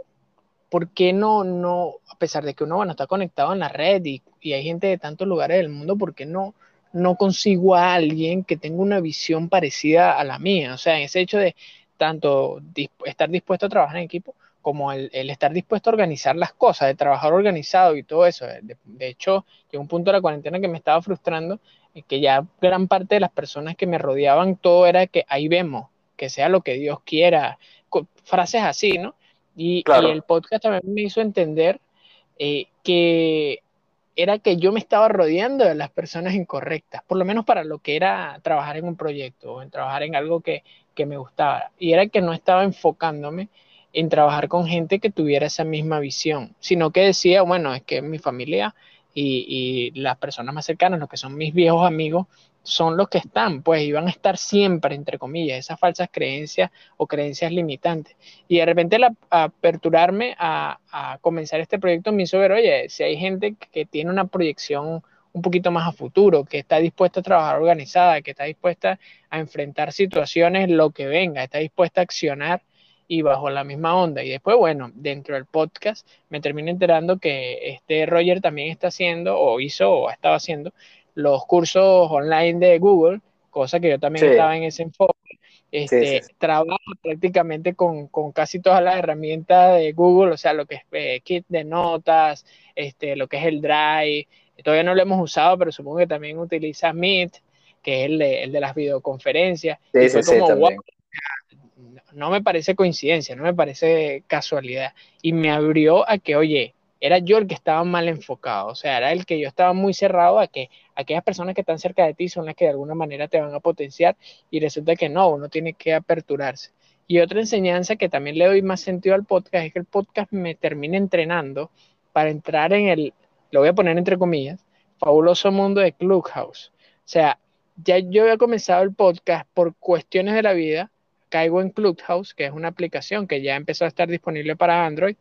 ¿por qué no, no, a pesar de que uno bueno, está conectado en la red y, hay gente de tantos lugares del mundo, ¿por qué no, no consigo a alguien que tenga una visión parecida a la mía? O sea, en ese hecho de tanto estar dispuesto a trabajar en equipo como el, estar dispuesto a organizar las cosas, de trabajar organizado y todo eso. De, hecho, llegó un punto de la cuarentena que me estaba frustrando, que ya gran parte de las personas que me rodeaban, todo era que ahí vemos, que sea lo que Dios quiera, frases así, ¿no? Y, el podcast también me hizo entender eh, que era que yo me estaba rodeando de las personas incorrectas, por lo menos para lo que era trabajar en un proyecto o en trabajar en algo que, que me gustaba. Y era que no estaba enfocándome en trabajar con gente que tuviera esa misma visión, sino que decía, bueno, es que mi familia y, y las personas más cercanas, los que son mis viejos amigos, son los que están, pues iban a estar siempre, entre comillas, esas falsas creencias o creencias limitantes. Y de repente la, aperturarme a, comenzar este proyecto me hizo ver, oye, si hay gente que tiene una proyección un poquito más a futuro, que está dispuesta a trabajar organizada, que está dispuesta a enfrentar situaciones, lo que venga, está dispuesta a accionar y bajo la misma onda. Y después, bueno, dentro del podcast me termino enterando que este Roger también está haciendo o hizo o ha estado haciendo los cursos online de Google, cosa que yo también estaba en ese enfoque. Este, trabaja prácticamente con, casi todas las herramientas de Google, o sea, lo que es eh, kit de notas, este, lo que es el Drive. Todavía no lo hemos usado, pero supongo que también utiliza Meet, que es el de, el de las videoconferencias. no me parece coincidencia, no me parece casualidad. Y me abrió a que, oye, era yo el que estaba mal enfocado, o sea, era el que yo estaba muy cerrado a que aquellas personas que están cerca de ti son las que de alguna manera te van a potenciar y resulta que no, uno tiene que aperturarse. Y otra enseñanza que también le doy más sentido al podcast es que el podcast me termina entrenando para entrar en el, lo voy a poner entre comillas, fabuloso mundo de Clubhouse. O sea, ya yo había comenzado el podcast por cuestiones de la vida, caigo en Clubhouse, que es una aplicación que ya empezó a estar disponible para Android,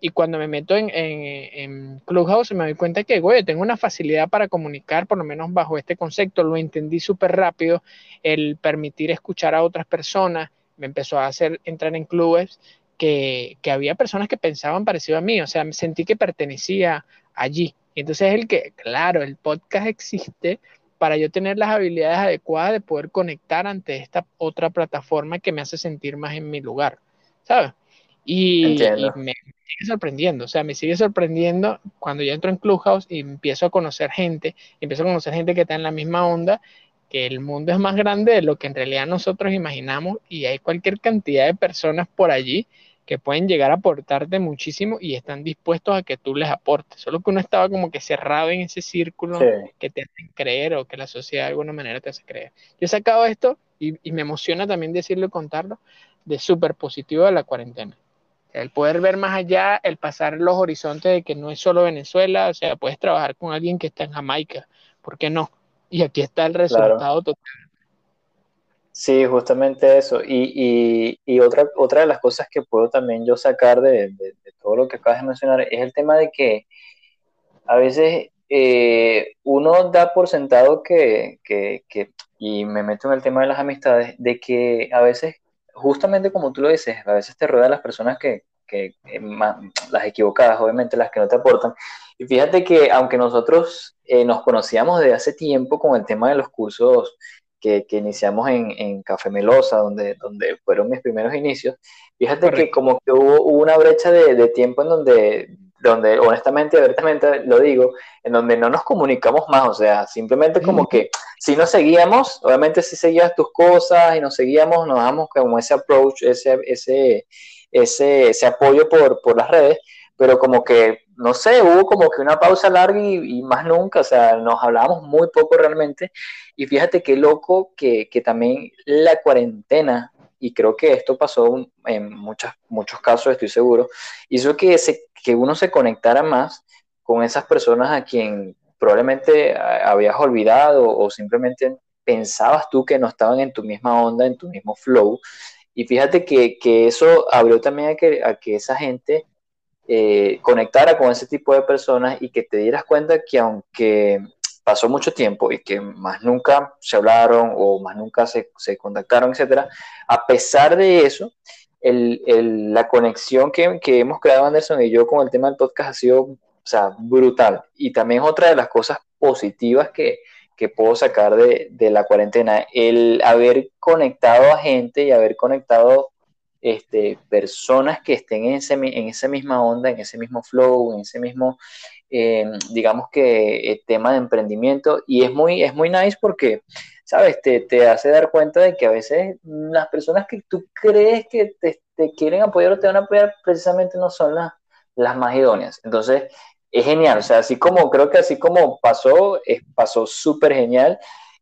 y cuando me meto en, en, Clubhouse me doy cuenta que, güey, tengo una facilidad para comunicar, por lo menos bajo este concepto, lo entendí súper rápido, el permitir escuchar a otras personas, me empezó a hacer entrar en clubes que, que había personas que pensaban parecido a mí, o sea, sentí que pertenecía allí. Y entonces es el que, claro, el podcast existe para yo tener las habilidades adecuadas de poder conectar ante esta otra plataforma que me hace sentir más en mi lugar, ¿sabes? Y, me, sigue sorprendiendo, o sea, me sigue sorprendiendo cuando yo entro en Clubhouse y empiezo a conocer gente, empiezo a conocer gente que está en la misma onda, que el mundo es más grande de lo que en realidad nosotros imaginamos y hay cualquier cantidad de personas por allí que pueden llegar a aportarte muchísimo y están dispuestos a que tú les aportes. Solo que uno estaba como que cerrado en ese círculo que te hacen creer o que la sociedad de alguna manera te hace creer. Yo he sacado esto y, y me emociona también decirlo y contarlo de súper positivo de la cuarentena. El poder ver más allá, el pasar los horizontes de que no es solo Venezuela, o sea, puedes trabajar con alguien que está en Jamaica, ¿por qué no? Y aquí está el resultado total Sí, justamente eso. Y, y, otra, otra de las cosas que puedo también yo sacar de, todo lo que acabas de mencionar es el tema de que a veces eh, uno da por sentado que, que, que, y me meto en el tema de las amistades, de que a veces, justamente como tú lo dices, a veces te rodean las personas que, que las equivocadas, obviamente las que no te aportan. Y fíjate que aunque nosotros eh, nos conocíamos desde hace tiempo con el tema de los cursos que, iniciamos en, en, Café Melosa, donde, donde fueron mis primeros inicios, fíjate que como que hubo, una brecha de, tiempo en donde, donde honestamente, abiertamente lo digo, en donde no nos comunicamos más, o sea, simplemente como que si nos seguíamos, obviamente si seguías tus cosas y nos seguíamos, nos damos como ese approach, ese, ese, ese, apoyo por, las redes, pero como que, no sé, hubo como que una pausa larga y, más nunca, o sea, nos hablábamos muy poco realmente. Y fíjate qué loco que, también la cuarentena, y creo que esto pasó en muchos, casos, estoy seguro, hizo que uno se conectara más con esas personas a quien probablemente habías olvidado o simplemente pensabas tú que no estaban en tu misma onda, en tu mismo flow. Y fíjate que, que eso abrió también a que, a que esa gente eh, conectara con ese tipo de personas y que te dieras cuenta que aunque pasó mucho tiempo y que más nunca se hablaron o más nunca se, se contactaron, etcétera, a pesar de eso, el, el, la conexión que, que, hemos creado Anderson y yo con el tema del podcast ha sido o sea, brutal. Y también otra de las cosas positivas que, que puedo sacar de, de, la cuarentena, el haber conectado a gente y haber conectado este, personas que estén en, ese, en esa misma onda, en ese mismo flow, en ese mismo, eh, digamos que, eh, tema de emprendimiento. Y es muy, es muy nice porque, ¿sabes? Te, te, hace dar cuenta de que a veces las personas que tú crees que te, te quieren apoyar o te van a apoyar precisamente no son las, las más idóneas. Entonces, es genial. O sea, así como creo que así como pasó, es, pasó súper genial.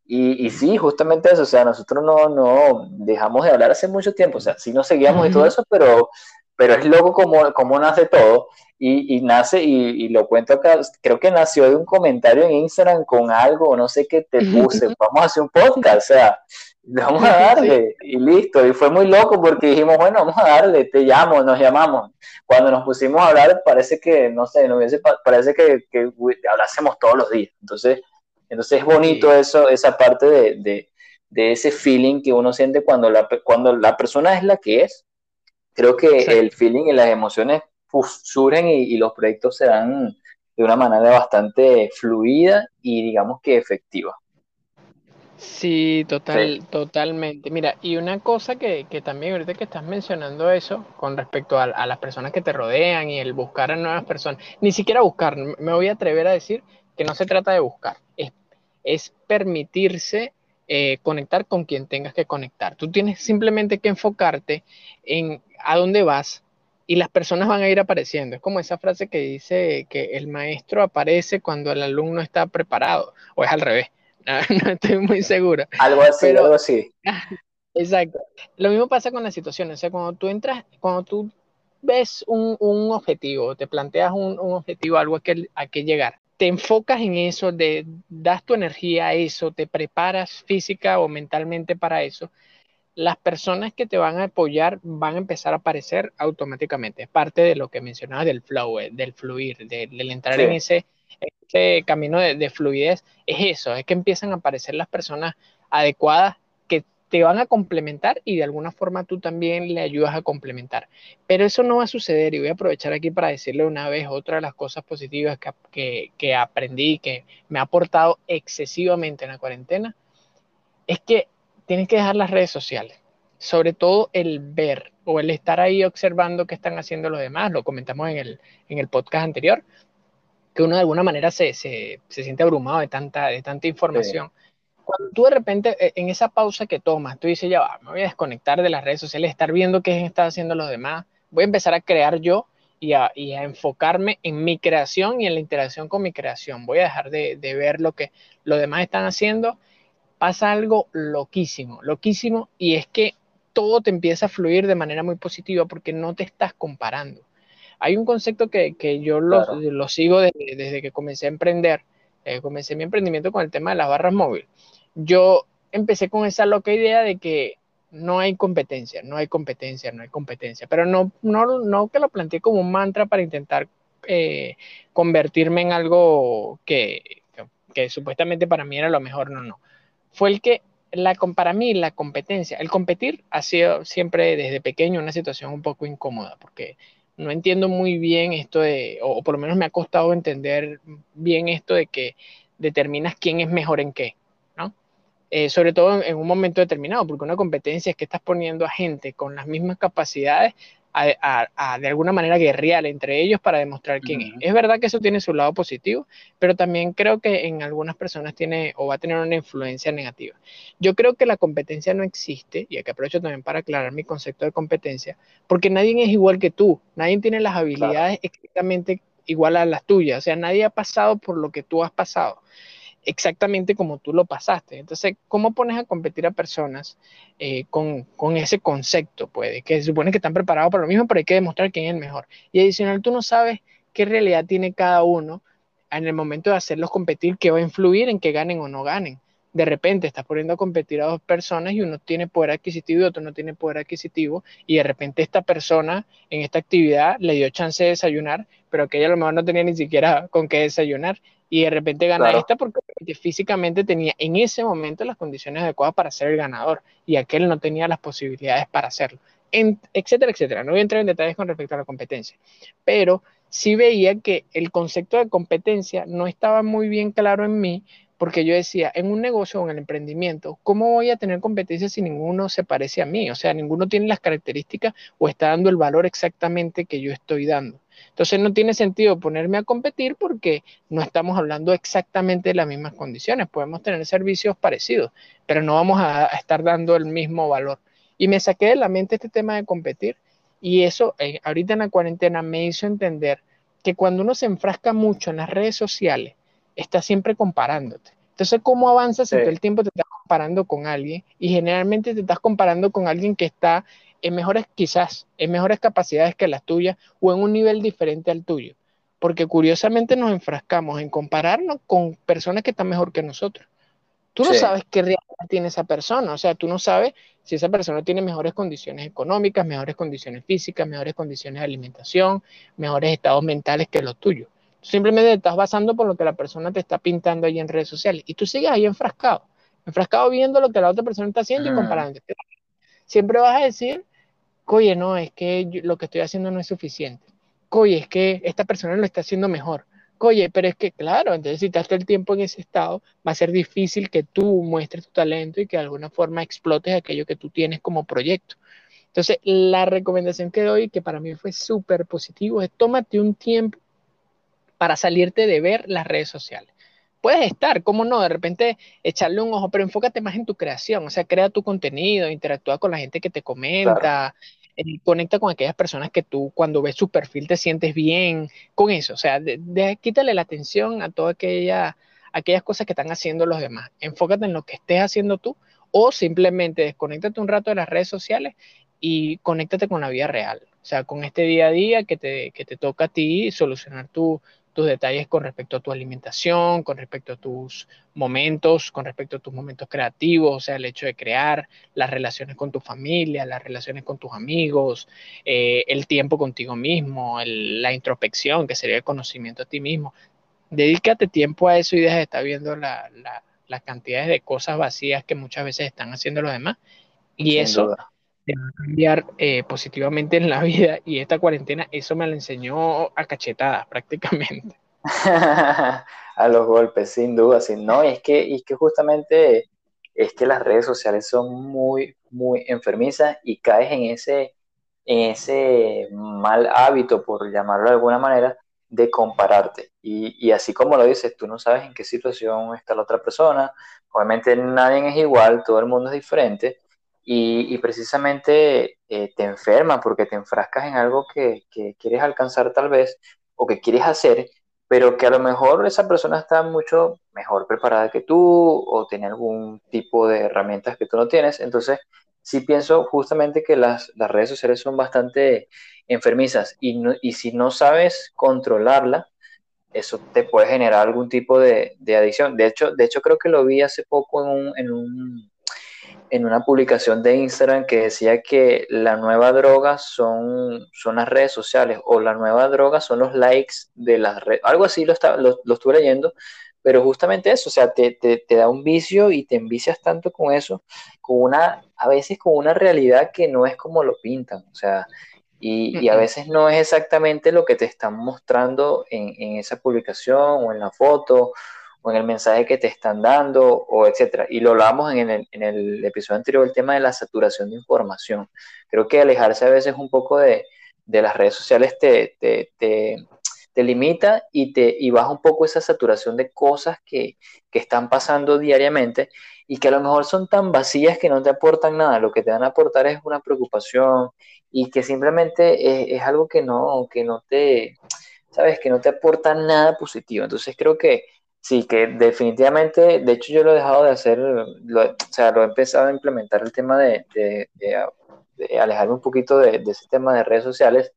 Y, y, sí, justamente eso, o sea, nosotros no, no dejamos de hablar hace mucho tiempo, o sea, sí nos seguíamos y todo eso, pero, pero es loco como, como nace todo. Y, y nace, y, y, lo cuento acá, creo que nació de un comentario en Instagram con algo, no sé qué te puse, vamos a hacer un podcast, o sea, [laughs] vamos a darle, y listo. Y fue muy loco porque dijimos, bueno, vamos a darle, te llamo, nos llamamos. Cuando nos pusimos a hablar, parece que, no sé, no hubiese, parece que, que hablásemos todos los días. Entonces, entonces es bonito eso, esa parte de, ese feeling que uno siente cuando la, cuando la persona es la que es. Creo que el feeling y las emociones surgen y, los proyectos se dan de una manera bastante fluida y digamos que efectiva. Sí, total, totalmente. Mira, y una cosa que, también ahorita que estás mencionando eso con respecto a, a, las personas que te rodean y el buscar a nuevas personas, ni siquiera buscar, me voy a atrever a decir que no se trata de buscar, es, es permitirse eh, conectar con quien tengas que conectar. Tú tienes simplemente que enfocarte en a dónde vas y las personas van a ir apareciendo. Es como esa frase que dice que el maestro aparece cuando el alumno está preparado, o es al revés, [laughs] no, estoy muy seguro. Algo así, algo así. [laughs] Exacto. Lo mismo pasa con las situaciones, o sea, cuando tú entras, cuando tú ves un, un objetivo, te planteas un, un objetivo, algo a que, a que llegar, te enfocas en eso, de, das tu energía a eso, te preparas física o mentalmente para eso, las personas que te van a apoyar van a empezar a aparecer automáticamente. Es parte de lo que mencionabas del flow, eh, del fluir, del, entrar en ese, camino de, fluidez. Es eso, es que empiezan a aparecer las personas adecuadas que te van a complementar y de alguna forma tú también le ayudas a complementar. Pero eso no va a suceder y voy a aprovechar aquí para decirle una vez otra de las cosas positivas que, que, que aprendí, que me ha aportado excesivamente en la cuarentena, es que tienes que dejar las redes sociales, sobre todo el ver o el estar ahí observando qué están haciendo los demás, lo comentamos en el, en el podcast anterior, que uno de alguna manera se, se, se siente abrumado de tanta, de tanta información. Cuando tú de repente, eh, en esa pausa que tomas, tú dices, ya va, me voy a desconectar de las redes sociales, estar viendo qué están haciendo los demás, voy a empezar a crear yo y a, y a, enfocarme en mi creación y en la interacción con mi creación. Voy a dejar de, de ver lo que los demás están haciendo. Pasa algo loquísimo, loquísimo, y es que todo te empieza a fluir de manera muy positiva porque no te estás comparando. Hay un concepto que, que yo lo, claro. lo sigo desde, desde, que comencé a emprender, eh, comencé mi emprendimiento con el tema de las barras móviles yo empecé con esa loca idea de que no hay competencia, no hay competencia, no hay competencia, pero no, no, no que lo planteé como un mantra para intentar eh, convertirme en algo que, que, que, supuestamente para mí era lo mejor, no, no. Fue el que, la, para mí, la competencia, el competir ha sido siempre desde pequeño una situación un poco incómoda, porque no entiendo muy bien esto de, o, por lo menos me ha costado entender bien esto de que determinas quién es mejor en qué. Eh, sobre todo en, un momento determinado, porque una competencia es que estás poniendo a gente con las mismas capacidades a, a, a de alguna manera guerrear entre ellos para demostrar quién uh -huh. es. Es verdad que eso tiene su lado positivo, pero también creo que en algunas personas tiene o va a tener una influencia negativa. Yo creo que la competencia no existe, y aquí aprovecho también para aclarar mi concepto de competencia, porque nadie es igual que tú, nadie tiene las habilidades claro. exactamente igual a las tuyas, o sea, nadie ha pasado por lo que tú has pasado exactamente como tú lo pasaste. Entonces, ¿cómo pones a competir a personas eh, con, con, ese concepto? Puede que se supone que están preparados para lo mismo, pero hay que demostrar quién es el mejor. Y adicional, tú no sabes qué realidad tiene cada uno en el momento de hacerlos competir, que va a influir en que ganen o no ganen. De repente estás poniendo a competir a dos personas y uno tiene poder adquisitivo y otro no tiene poder adquisitivo y de repente esta persona en esta actividad le dio chance de desayunar, pero aquella a lo mejor no tenía ni siquiera con qué desayunar y de repente gana claro. esta porque físicamente tenía en ese momento las condiciones adecuadas para ser el ganador y aquel no tenía las posibilidades para hacerlo, en, etcétera, etcétera. No voy a entrar en detalles con respecto a la competencia, pero sí veía que el concepto de competencia no estaba muy bien claro en mí porque yo decía, en un negocio o en el emprendimiento, ¿cómo voy a tener competencia si ninguno se parece a mí? O sea, ninguno tiene las características o está dando el valor exactamente que yo estoy dando. Entonces no tiene sentido ponerme a competir porque no estamos hablando exactamente de las mismas condiciones. Podemos tener servicios parecidos, pero no vamos a estar dando el mismo valor. Y me saqué de la mente este tema de competir y eso eh, ahorita en la cuarentena me hizo entender que cuando uno se enfrasca mucho en las redes sociales, está siempre comparándote. Entonces, ¿cómo avanzas sí. en todo el tiempo te estás comparando con alguien? Y generalmente te estás comparando con alguien que está en mejores, quizás, en mejores capacidades que las tuyas o en un nivel diferente al tuyo. Porque curiosamente nos enfrascamos en compararnos con personas que están mejor que nosotros. Tú no sí. sabes qué realidad tiene esa persona, o sea, tú no sabes si esa persona tiene mejores condiciones económicas, mejores condiciones físicas, mejores condiciones de alimentación, mejores estados mentales que los tuyos. Simplemente te estás basando por lo que la persona te está pintando ahí en redes sociales y tú sigues ahí enfrascado, enfrascado viendo lo que la otra persona está haciendo y comparándote siempre vas a decir, oye, no, es que yo, lo que estoy haciendo no es suficiente. Oye, es que esta persona lo está haciendo mejor. Oye, pero es que, claro, entonces si estás todo el tiempo en ese estado, va a ser difícil que tú muestres tu talento y que de alguna forma explotes aquello que tú tienes como proyecto. Entonces, la recomendación que doy, que para mí fue súper positivo, es tómate un tiempo para salirte de ver las redes sociales puedes estar, ¿cómo no? De repente echarle un ojo, pero enfócate más en tu creación, o sea, crea tu contenido, interactúa con la gente que te comenta, claro. eh, conecta con aquellas personas que tú cuando ves su perfil te sientes bien, con eso, o sea, de, de, quítale la atención a todas aquella, aquellas cosas que están haciendo los demás, enfócate en lo que estés haciendo tú o simplemente desconéctate un rato de las redes sociales y conéctate con la vida real, o sea, con este día a día que te, que te toca a ti solucionar tu, tus detalles con respecto a tu alimentación, con respecto a tus momentos, con respecto a tus momentos creativos, o sea, el hecho de crear, las relaciones con tu familia, las relaciones con tus amigos, eh, el tiempo contigo mismo, el, la introspección, que sería el conocimiento a ti mismo. Dedícate tiempo a eso y deja de estar viendo la, la, las cantidades de cosas vacías que muchas veces están haciendo los demás. Y eso te va a cambiar eh, positivamente en la vida. Y esta cuarentena, eso me lo enseñó a cachetadas [laughs] prácticamente. a los golpes, sin duda, sin no, es que, y es que justamente es que las redes sociales son muy, muy enfermizas y caes en ese, en ese mal hábito, por llamarlo de alguna manera, de compararte. Y, así como lo dices, tú no sabes en qué situación está la otra persona, obviamente nadie es igual, todo el mundo es diferente, y, precisamente eh, te enferma porque te enfrascas en algo que, que quieres alcanzar tal vez, o que quieres hacer, pero que a lo mejor esa persona está mucho mejor preparada que tú o tiene algún tipo de herramientas que tú no tienes. Entonces, sí pienso justamente que las, redes sociales son bastante enfermizas y, y si no sabes controlarla, eso te puede generar algún tipo de, adicción. De hecho, de hecho, creo que lo vi hace poco en un una publicación de Instagram que decía que la nueva droga son, son las redes sociales o la nueva droga son los likes de las redes. Algo así lo, lo, estuve leyendo, pero justamente eso, o sea, te, da un vicio y te envicias tanto con eso, con una, a veces con una realidad que no es como lo pintan, o sea, y, y a veces no es exactamente lo que te están mostrando en, en esa publicación o en la foto o en el mensaje que te están dando, o etcétera. Y lo hablábamos en el, episodio anterior, el tema de la saturación de información. Creo que alejarse a veces un poco de, de las redes sociales te, te, te, te, limita y, te, y baja un poco esa saturación de cosas que, que están pasando diariamente y que a lo mejor son tan vacías que no te aportan nada. Lo que te van a aportar es una preocupación y que simplemente es, es algo que no, que no te, sabes, que no te aporta nada positivo. Entonces creo que Sí, que definitivamente, de hecho yo lo he dejado de hacer, o sea, lo he empezado a implementar el tema de, alejarme un poquito de, ese tema de redes sociales,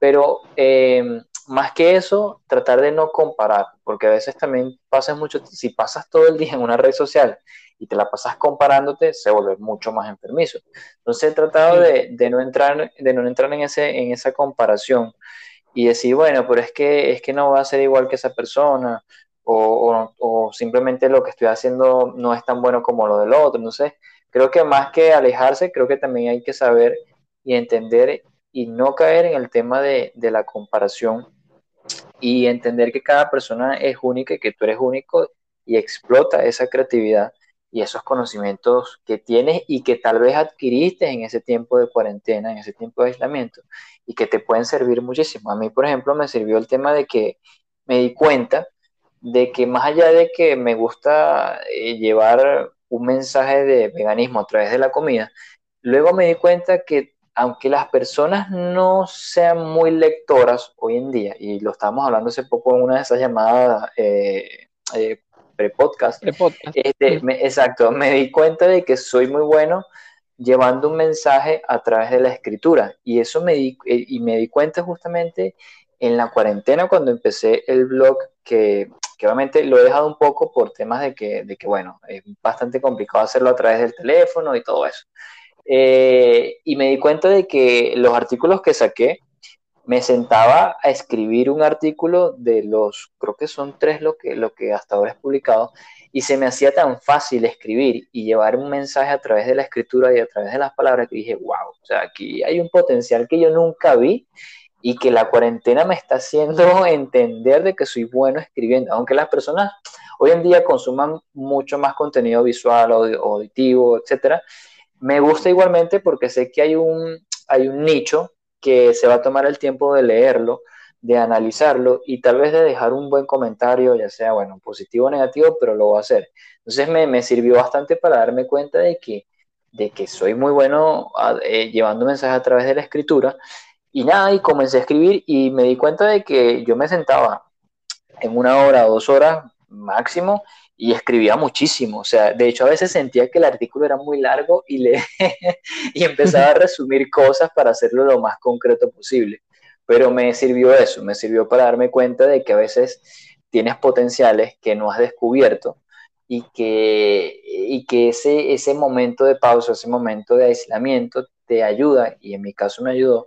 pero em, más que eso, tratar de no comparar, porque a veces también pasa mucho, si pasas todo el día en una red social y te la pasas comparándote, se vuelve mucho más enfermizo. Entonces he tratado de, no entrar, de no entrar en, ese, en esa comparación y decir, bueno, pero es que, es que no va a ser igual que esa persona, o, simplemente lo que estoy haciendo no es tan bueno como lo del otro. Entonces, creo que más que alejarse, creo que también hay que saber y entender y no caer en el tema de, la comparación y entender que cada persona es única y que tú eres único y explota esa creatividad y esos conocimientos que tienes y que tal vez adquiriste en ese tiempo de cuarentena, en ese tiempo de aislamiento y que te pueden servir muchísimo. A mí, por ejemplo, me sirvió el tema de que me di cuenta de que más allá de que me gusta eh, llevar un mensaje de veganismo a través de la comida, luego me di cuenta que aunque las personas no sean muy lectoras hoy en día, y lo estábamos hablando hace poco en una de esas llamadas eh, eh, pre-podcast, este, exacto, me di cuenta de que soy muy bueno llevando un mensaje a través de la escritura, y eso me di, y me di cuenta justamente en la cuarentena cuando empecé el blog que que obviamente lo he dejado un poco por temas de que, bueno, es bastante complicado hacerlo a través del teléfono y todo eso. Eh, y me di cuenta de que los artículos que saqué, me sentaba a escribir un artículo de los, creo que son tres lo que, lo que hasta ahora he publicado, y se me hacía tan fácil escribir y llevar un mensaje a través de la escritura y a través de las palabras que dije, wow, o sea, aquí hay un potencial que yo nunca vi y que la cuarentena me está haciendo [laughs] entender de que soy bueno escribiendo, aunque las personas hoy en día consuman mucho más contenido visual auditivo, etcétera, me gusta igualmente porque sé que hay un, hay un nicho que se va a tomar el tiempo de leerlo, de analizarlo y tal vez de dejar un buen comentario, ya sea, bueno, positivo o negativo, pero lo voy a hacer. Entonces me, me sirvió bastante para darme cuenta de que, de que soy muy bueno eh, llevando mensajes a través de la escritura y nada, y comencé a escribir y me di cuenta de que yo me sentaba en una hora o dos horas máximo y escribía muchísimo. O sea, de hecho a veces sentía que el artículo era muy largo y, le [laughs] y empezaba a resumir cosas para hacerlo lo más concreto posible. Pero me sirvió eso, me sirvió para darme cuenta de que a veces tienes potenciales que no has descubierto y que, y que ese, ese momento de pausa, ese momento de aislamiento te ayuda, y en mi caso me ayudó,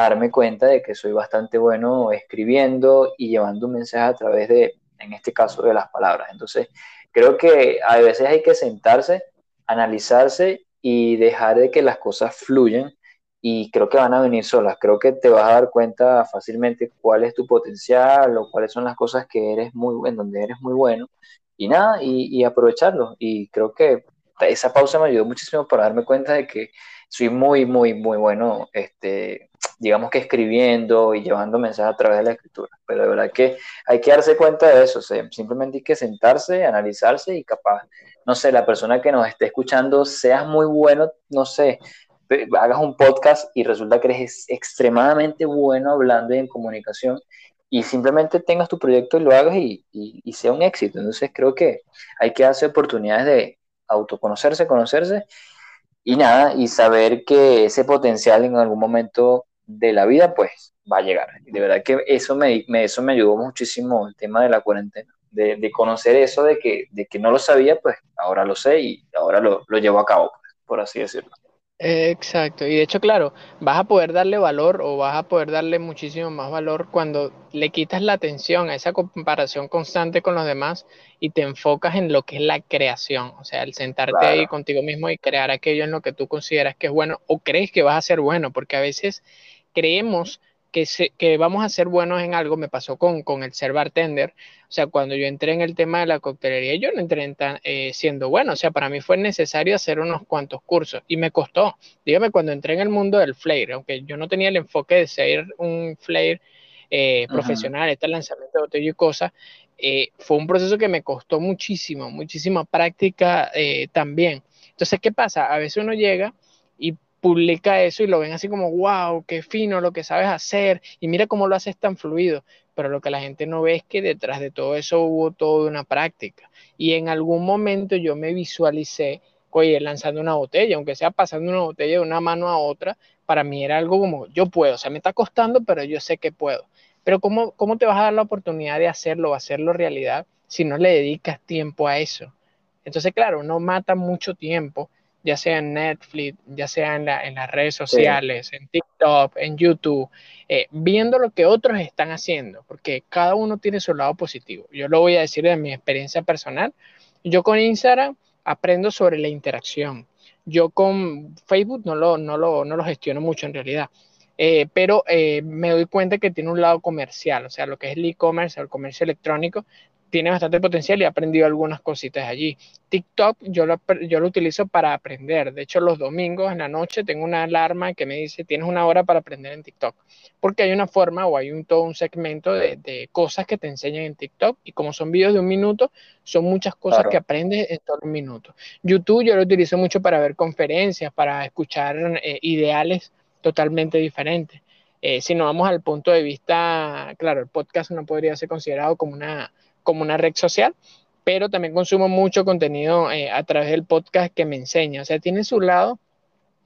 darme cuenta de que soy bastante bueno escribiendo y llevando un mensaje a través de, en este caso, de las palabras. Entonces, creo que a veces hay que sentarse, analizarse y dejar de que las cosas fluyan y creo que van a venir solas. Creo que te vas a dar cuenta fácilmente cuál es tu potencial o cuáles son las cosas que eres muy en donde eres muy bueno y nada, y, y aprovecharlo. Y creo que esa pausa me ayudó muchísimo para darme cuenta de que soy muy, muy, muy bueno, este, digamos que escribiendo y llevando mensajes a través de la escritura. Pero de verdad que hay que darse cuenta de eso, simplemente hay que sentarse, analizarse y capaz, no sé, la persona que nos esté escuchando, seas muy bueno, no sé, hagas un podcast y resulta que eres extremadamente bueno hablando y en comunicación y simplemente tengas tu proyecto y lo hagas y, y, sea un éxito. Entonces creo que hay que darse oportunidades de autoconocerse, conocerse y nada, y saber que ese potencial en algún momento de la vida pues va a llegar. De verdad que eso me, eso me ayudó muchísimo el tema de la cuarentena. De, de, conocer eso de que, de que no lo sabía, pues ahora lo sé y ahora lo, lo llevo a cabo, pues, por así decirlo. Exacto, y de hecho, claro, vas a poder darle valor o vas a poder darle muchísimo más valor cuando le quitas la atención a esa comparación constante con los demás y te enfocas en lo que es la creación, o sea, el sentarte ahí contigo mismo y crear aquello en lo que tú consideras que es bueno o crees que vas a ser bueno, porque a veces creemos que, vamos a ser buenos en algo, me pasó con, con el ser bartender, o sea, cuando yo entré en el tema de la coctelería, yo no entré eh, siendo bueno, o sea, para mí fue necesario hacer unos cuantos cursos y me costó. Dígame, cuando entré en el mundo del flair, aunque yo no tenía el enfoque de ser un flair eh, profesional, este lanzamiento de botella y cosas, eh, fue un proceso que me costó muchísimo, muchísima práctica también. Entonces, ¿qué pasa? A veces uno llega publica eso y lo ven así como, wow, qué fino lo que sabes hacer y mira cómo lo haces tan fluido. Pero lo que la gente no ve es que detrás de todo eso hubo toda una práctica. Y en algún momento yo me visualicé, oye, lanzando una botella, aunque sea pasando una botella de una mano a otra, para mí era algo como, yo puedo, o sea, me está costando, pero yo sé que puedo. Pero ¿cómo, cómo te vas a dar la oportunidad de hacerlo, hacerlo realidad, si no le dedicas tiempo a eso? Entonces, claro, uno mata mucho tiempo ya sea en Netflix, ya sea en, las redes sociales, en TikTok, en YouTube, eh, viendo lo que otros están haciendo, porque cada uno tiene su lado positivo. Yo lo voy a decir de mi experiencia personal. Yo con Instagram aprendo sobre la interacción. Yo con Facebook no lo, no lo, no lo gestiono mucho en realidad. Eh, pero eh, me doy cuenta que tiene un lado comercial, o sea, lo que es el e-commerce, el comercio electrónico, tiene bastante potencial y he aprendido algunas cositas allí. TikTok yo lo, yo lo utilizo para aprender. De hecho, los domingos en la noche tengo una alarma que me dice tienes una hora para aprender en TikTok. Porque hay una forma o hay un, todo un segmento de, de cosas que te enseñan en TikTok y como son videos de un minuto, son muchas cosas que aprendes en todo un minuto. YouTube yo lo utilizo mucho para ver conferencias, para escuchar eh, ideales totalmente diferentes. Eh, si nos vamos al punto de vista, claro, el podcast no podría ser considerado como una como una red social, pero también consumo mucho contenido eh, a través del podcast que me enseña. O sea, tiene su lado,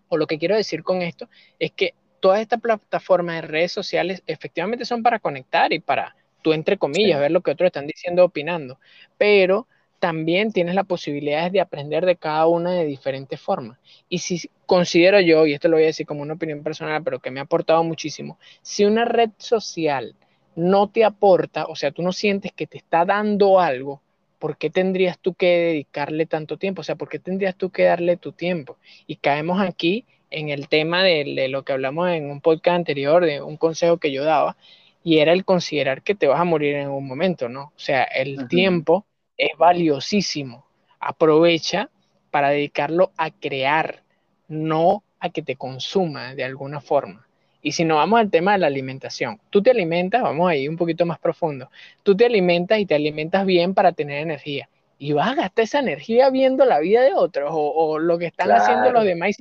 o lo que quiero decir con esto es que todas estas plataformas de redes sociales efectivamente son para conectar y para tú, entre comillas, ver lo que otros están diciendo, opinando, pero también tienes la posibilidad de aprender de cada una de diferentes formas. Y si considero yo, y esto lo voy a decir como una opinión personal, pero que me ha aportado muchísimo, si una red social no te aporta, o sea, tú no sientes que te está dando algo, ¿por qué tendrías tú que dedicarle tanto tiempo? O sea, ¿por qué tendrías tú que darle tu tiempo? Y caemos aquí en el tema de, lo que hablamos en un podcast anterior, de un consejo que yo daba, y era el considerar que te vas a morir en un momento, ¿no? O sea, el tiempo es valiosísimo. Aprovecha para dedicarlo a crear, no a que te consuma de alguna forma. Y si no vamos al tema de la alimentación, tú te alimentas, vamos ahí un poquito más profundo, tú te alimentas y te alimentas bien para tener energía. Y vas a gastar esa energía viendo la vida de otros o, lo que están haciendo los demás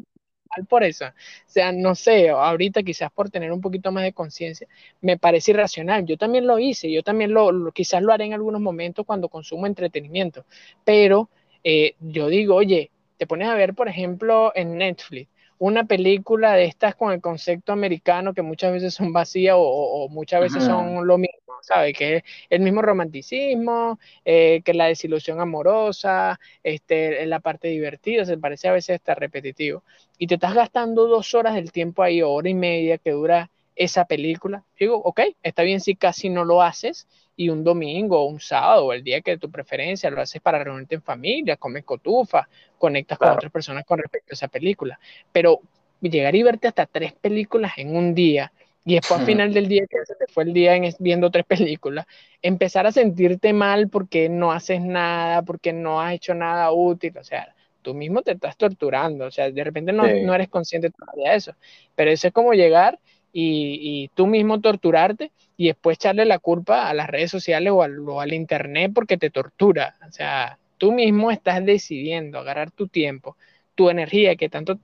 mal por eso. O sea, no sé, ahorita quizás por tener un poquito más de conciencia, me parece irracional. Yo también lo hice, yo también lo, quizás lo haré en algunos momentos cuando consumo entretenimiento, pero eh, yo digo, oye, te pones a ver, por ejemplo, en Netflix una película de estas con el concepto americano que muchas veces son vacías o, muchas veces son lo mismo, ¿sabes? Que es el mismo romanticismo, eh, que la desilusión amorosa, este, la parte divertida, se parece a veces hasta repetitivo. Y te estás gastando dos horas del tiempo ahí, hora y media que dura esa película. Digo, ok, está bien si casi no lo haces y un domingo o un sábado o el día que de tu preferencia lo haces para reunirte en familia, comes cotufa, conectas con otras personas con respecto a esa película. Pero llegar y verte hasta tres películas en un día y después al final del día, que se te fue el día en, viendo tres películas, empezar a sentirte mal porque no haces nada, porque no has hecho nada útil, o sea, tú mismo te estás torturando, o sea, de repente no, no eres consciente todavía de eso, pero eso es como llegar y, tú mismo torturarte y después echarle la culpa a las redes sociales o al, internet porque te tortura, o sea, tú mismo estás decidiendo agarrar tu tiempo, tu energía que tanto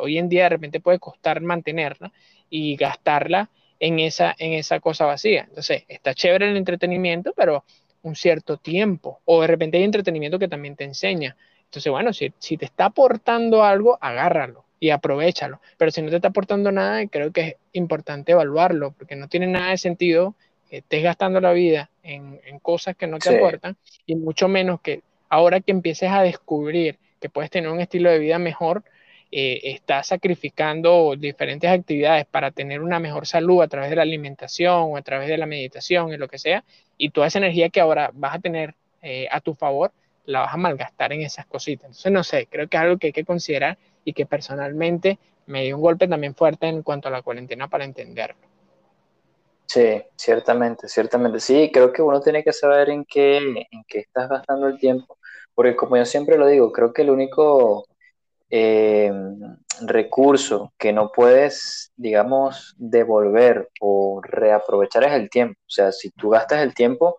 hoy en día de repente puede costar mantenerla y gastarla en esa, en esa cosa vacía. Entonces, está chévere el entretenimiento, pero un cierto tiempo. O de repente hay entretenimiento que también te enseña. Entonces, bueno, si te está aportando algo, agárralo y aprovechalo. Pero si no te está aportando nada, creo que es importante evaluarlo, porque no tiene nada de sentido que estés gastando la vida en, en cosas que no te aportan, y mucho menos que ahora que empieces a descubrir que puedes tener un estilo de vida mejor, eh, estás sacrificando diferentes actividades para tener una mejor salud a través de la alimentación o a través de la meditación y lo que sea, y toda esa energía que ahora vas a tener eh, a tu favor, la vas a malgastar en esas cositas. Entonces, no sé, creo que es algo que hay que considerar y que personalmente me dio un golpe también fuerte en cuanto a la cuarentena para entenderlo. Sí, ciertamente, ciertamente. Sí, creo que uno tiene que saber en qué, en qué estás gastando el tiempo, porque como yo siempre lo digo, creo que el único eh, recurso que no puedes, digamos, devolver o reaprovechar es el tiempo. O sea, si tú gastas el tiempo,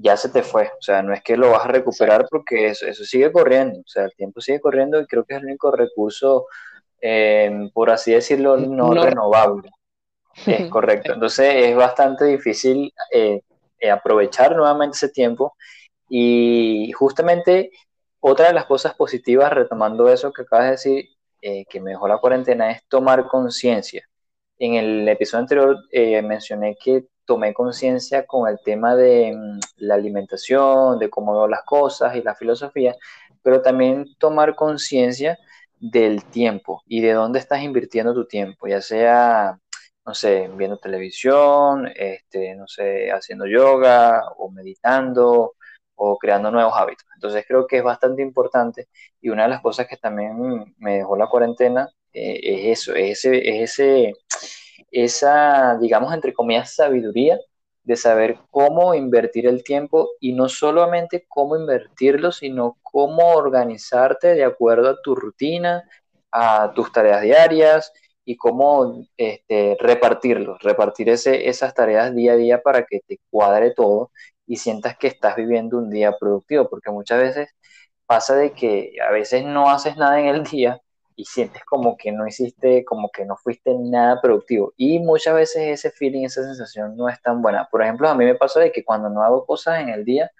ya se te fue. O sea, no es que lo vas a recuperar porque eso, eso sigue corriendo. O sea, el tiempo sigue corriendo y creo que es el único recurso, eh, por así decirlo, no, renovable. [laughs] Es correcto. Entonces es bastante difícil eh, aprovechar nuevamente ese tiempo y justamente otra de las cosas positivas, retomando eso que acabas de decir, eh, que me dejó la cuarentena, es tomar conciencia. En el episodio anterior eh, mencioné que tomé conciencia con el tema de mm, la alimentación, de cómo veo las cosas y la filosofía, pero también tomar conciencia del tiempo y de dónde estás invirtiendo tu tiempo, ya sea, no sé, viendo televisión, este, no sé, haciendo yoga o meditando o creando nuevos hábitos. Entonces creo que es bastante importante y una de las cosas que también me dejó la cuarentena es eso, es ese, es ese, esa, digamos, entre comillas, sabiduría de saber cómo invertir el tiempo y no solamente cómo invertirlo, sino cómo organizarte de acuerdo a tu rutina, a tus tareas diarias y cómo este, repartirlo, repartir ese, esas tareas día a día para que te cuadre todo y sientas que estás viviendo un día productivo, porque muchas veces pasa de que a veces no haces nada en el [laughs] día y sientes como que no hiciste, como que no fuiste nada productivo. Y muchas veces ese feeling, esa sensación no es tan buena. Por ejemplo, a mí me pasa de que cuando no hago cosas en el día,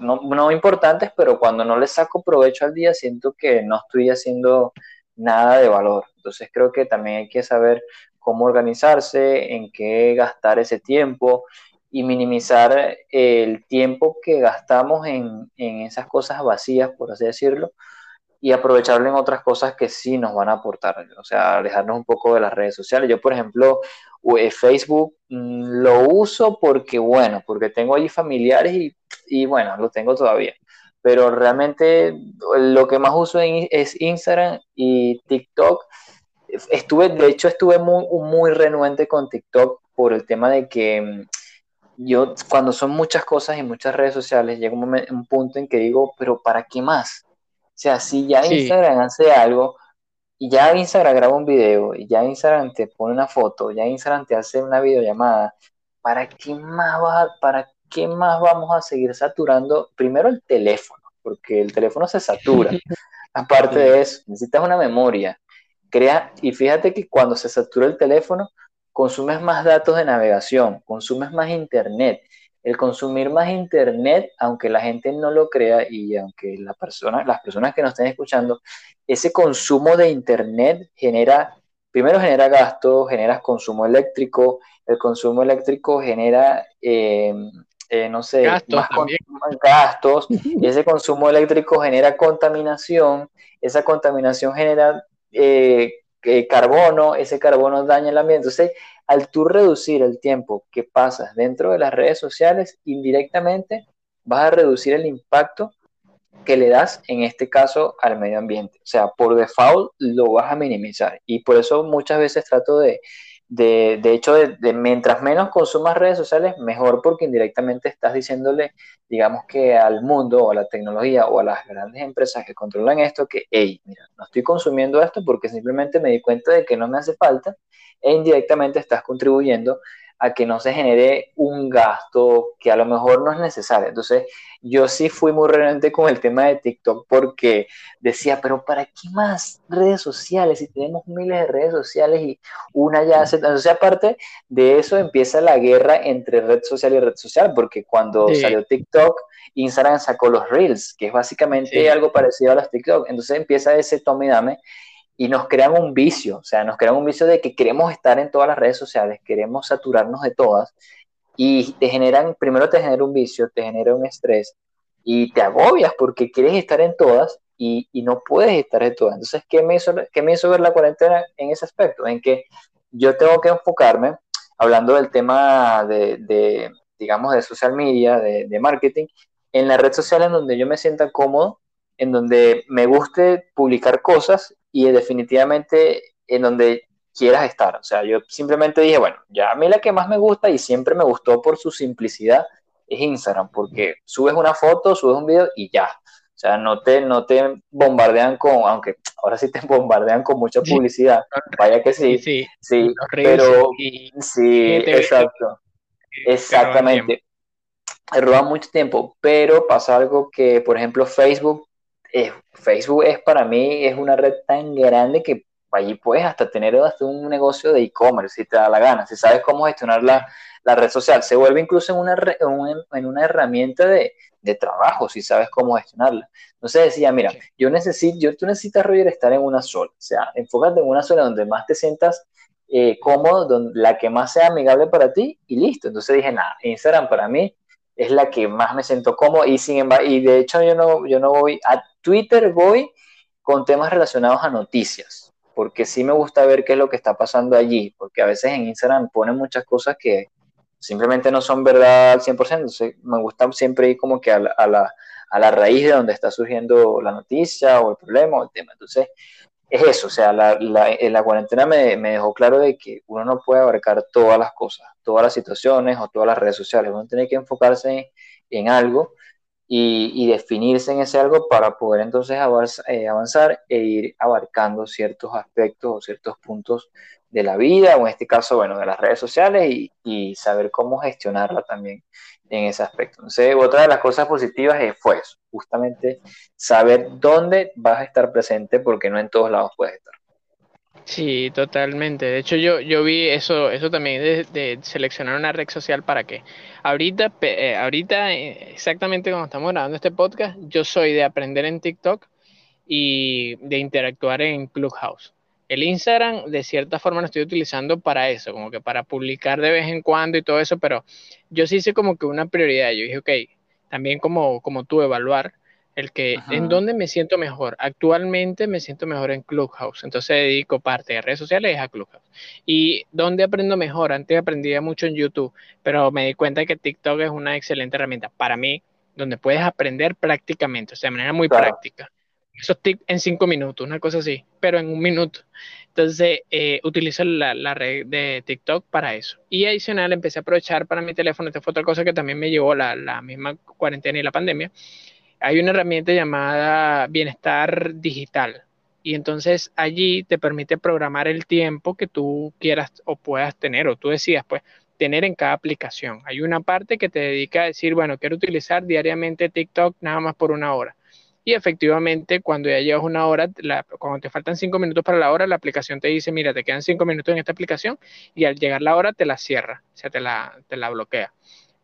no, no importantes, pero cuando no le saco provecho al día, siento que no estoy haciendo nada de valor. Entonces creo que también hay que saber cómo organizarse, en qué gastar ese tiempo y minimizar el tiempo que gastamos en, esas cosas vacías, por así decirlo, y aprovecharlo en otras cosas que sí nos van a aportar, o sea, alejarnos un poco de las redes sociales. Yo, por ejemplo, eh, Facebook mm, lo uso porque, bueno, porque tengo ahí familiares y, y bueno, lo tengo todavía. Pero realmente lo que más uso es Instagram y TikTok. Estuve, de hecho, estuve muy, muy renuente con TikTok por el tema de que mm, yo cuando son muchas cosas y muchas redes sociales, llega un, punto en que digo, pero ¿para qué más? O sea, si ya Instagram hace algo, y ya Instagram graba un video, y ya Instagram te pone una foto, ya Instagram te hace una videollamada, ¿para qué más, para qué más vamos a seguir saturando primero el teléfono? Porque el teléfono se satura. [laughs] Aparte de eso, necesitas una memoria. Crea, y fíjate que cuando se satura el teléfono, consumes más datos de navegación, consumes más internet. El consumir más internet, aunque la gente no lo crea y aunque la persona, las personas que nos estén escuchando, ese consumo de internet genera, primero genera gasto, genera consumo eléctrico, el consumo eléctrico genera, eh, eh, no sé, gastos, más gastos, [laughs] y ese consumo eléctrico genera contaminación, esa contaminación genera eh, carbono, ese carbono daña el ambiente. Entonces, al tú reducir el tiempo que pasas dentro de las redes sociales, indirectamente vas a reducir el impacto que le das, en este caso, al medio ambiente. O sea, por default lo vas a minimizar. Y por eso muchas veces trato de, de, de hecho, de, mientras menos consumas redes sociales, mejor porque indirectamente estás diciéndole, digamos que al mundo o a la tecnología o a las grandes empresas que controlan esto, que, hey, mira, no estoy consumiendo esto porque simplemente me di cuenta de que no me hace falta e indirectamente estás contribuyendo a que no se genere un gasto que a lo mejor no es necesario. Entonces, yo sí fui muy realmente con el tema de TikTok porque decía, pero ¿para qué más redes sociales si tenemos miles de redes sociales y una ya hace... Entonces, aparte de eso, empieza la guerra entre red social y red social, porque cuando salió TikTok, Instagram sacó los Reels, que es básicamente algo parecido a los TikTok. Entonces empieza ese tome y dame y nos crean un vicio, o sea, nos crean un vicio de que queremos estar en todas las redes sociales, queremos saturarnos de todas y te generan, primero te genera un vicio, te genera un estrés y te agobias porque quieres estar en todas y, y no puedes estar en todas. Entonces, ¿qué me, hizo, ¿qué me hizo ver la cuarentena en ese aspecto? En que yo tengo que enfocarme, hablando del tema de, de digamos, de social media, de, de marketing, en la red social en donde yo me sienta cómodo, en donde me guste publicar cosas y definitivamente en donde quieras estar. O sea, yo simplemente dije, bueno, ya a mí la que más me gusta y siempre me gustó por su simplicidad es Instagram, porque subes una foto, subes un video y ya. O sea, no te, no te bombardean con, aunque ahora sí te [laughs] bombardean con mucha publicidad. [laughs] Vaya que sí, sí, sí pero sí, exacto. Exactamente. Roba mucho tiempo, pero pasa algo que, por ejemplo, Facebook Facebook es para mí es una red tan grande que allí puedes hasta tener hasta un negocio de e-commerce si te da la gana, si sabes cómo gestionar la, red social. Se vuelve incluso en una, en una herramienta de, trabajo si sabes cómo gestionarla. Entonces decía, mira, yo necesito, yo, tú necesitas, Roger, estar en una sola. O sea, enfócate en una sola donde más te sientas eh, cómodo, donde, la que más sea amigable para ti y listo. Entonces dije, nada, Instagram para mí es la que más me siento cómodo y sin embargo, y de hecho yo no, yo no voy a Twitter, voy con temas relacionados a noticias, porque sí me gusta ver qué es lo que está pasando allí, porque a veces en Instagram ponen muchas cosas que simplemente no son verdad al 100%, entonces me gusta siempre ir como que a la, a la, a la raíz de donde está surgiendo la noticia o el problema o el tema. Entonces, es eso, o sea, la, la, la cuarentena me, me, dejó claro de que uno no puede abarcar todas las cosas, todas las situaciones o todas las redes sociales, uno tiene que enfocarse en, algo y, definirse en ese algo para poder entonces avanzar, eh, avanzar e ir abarcando ciertos aspectos o ciertos puntos de la vida, o en este caso, bueno, de las redes sociales y, saber cómo gestionarla también en ese aspecto. Entonces, otra de las cosas positivas fue eso, justamente saber dónde vas a estar presente porque no en todos lados puedes estar. Sí, totalmente. De hecho, yo, yo vi eso, eso también de, seleccionar una red social para que ahorita, eh, ahorita, eh, exactamente como estamos grabando este podcast, yo soy de aprender en TikTok y de interactuar en Clubhouse. El Instagram, de cierta forma, lo estoy utilizando para eso, como que para publicar de vez en cuando y todo eso, pero yo sí hice como que una prioridad. Yo dije, ok, también como, como tú evaluar el que en dónde me siento mejor. Actualmente me siento mejor en Clubhouse, entonces dedico parte de redes sociales a Clubhouse. ¿Y dónde aprendo mejor? Antes aprendía mucho en YouTube, pero me di cuenta que TikTok es una excelente herramienta para mí, donde puedes aprender prácticamente, o sea, de manera muy práctica esos tips en cinco minutos, una cosa así, pero en un minuto. Entonces, eh, utilizo la, la, red de TikTok para eso. Y adicional, empecé a aprovechar para mi teléfono, esta fue otra cosa que también me llevó la, la misma cuarentena y la pandemia. Hay una herramienta llamada Bienestar Digital. Y entonces allí te permite programar el tiempo que tú quieras o puedas tener, o tú decías, pues, tener en cada aplicación. Hay una parte que te dedica a decir, bueno, quiero utilizar diariamente TikTok nada más por una hora y efectivamente, cuando ya llevas una hora, cuando te faltan cinco minutos para la hora, la aplicación te dice, mira, te quedan cinco minutos en esta aplicación y al llegar la hora te la cierra, o sea, te la, te la bloquea.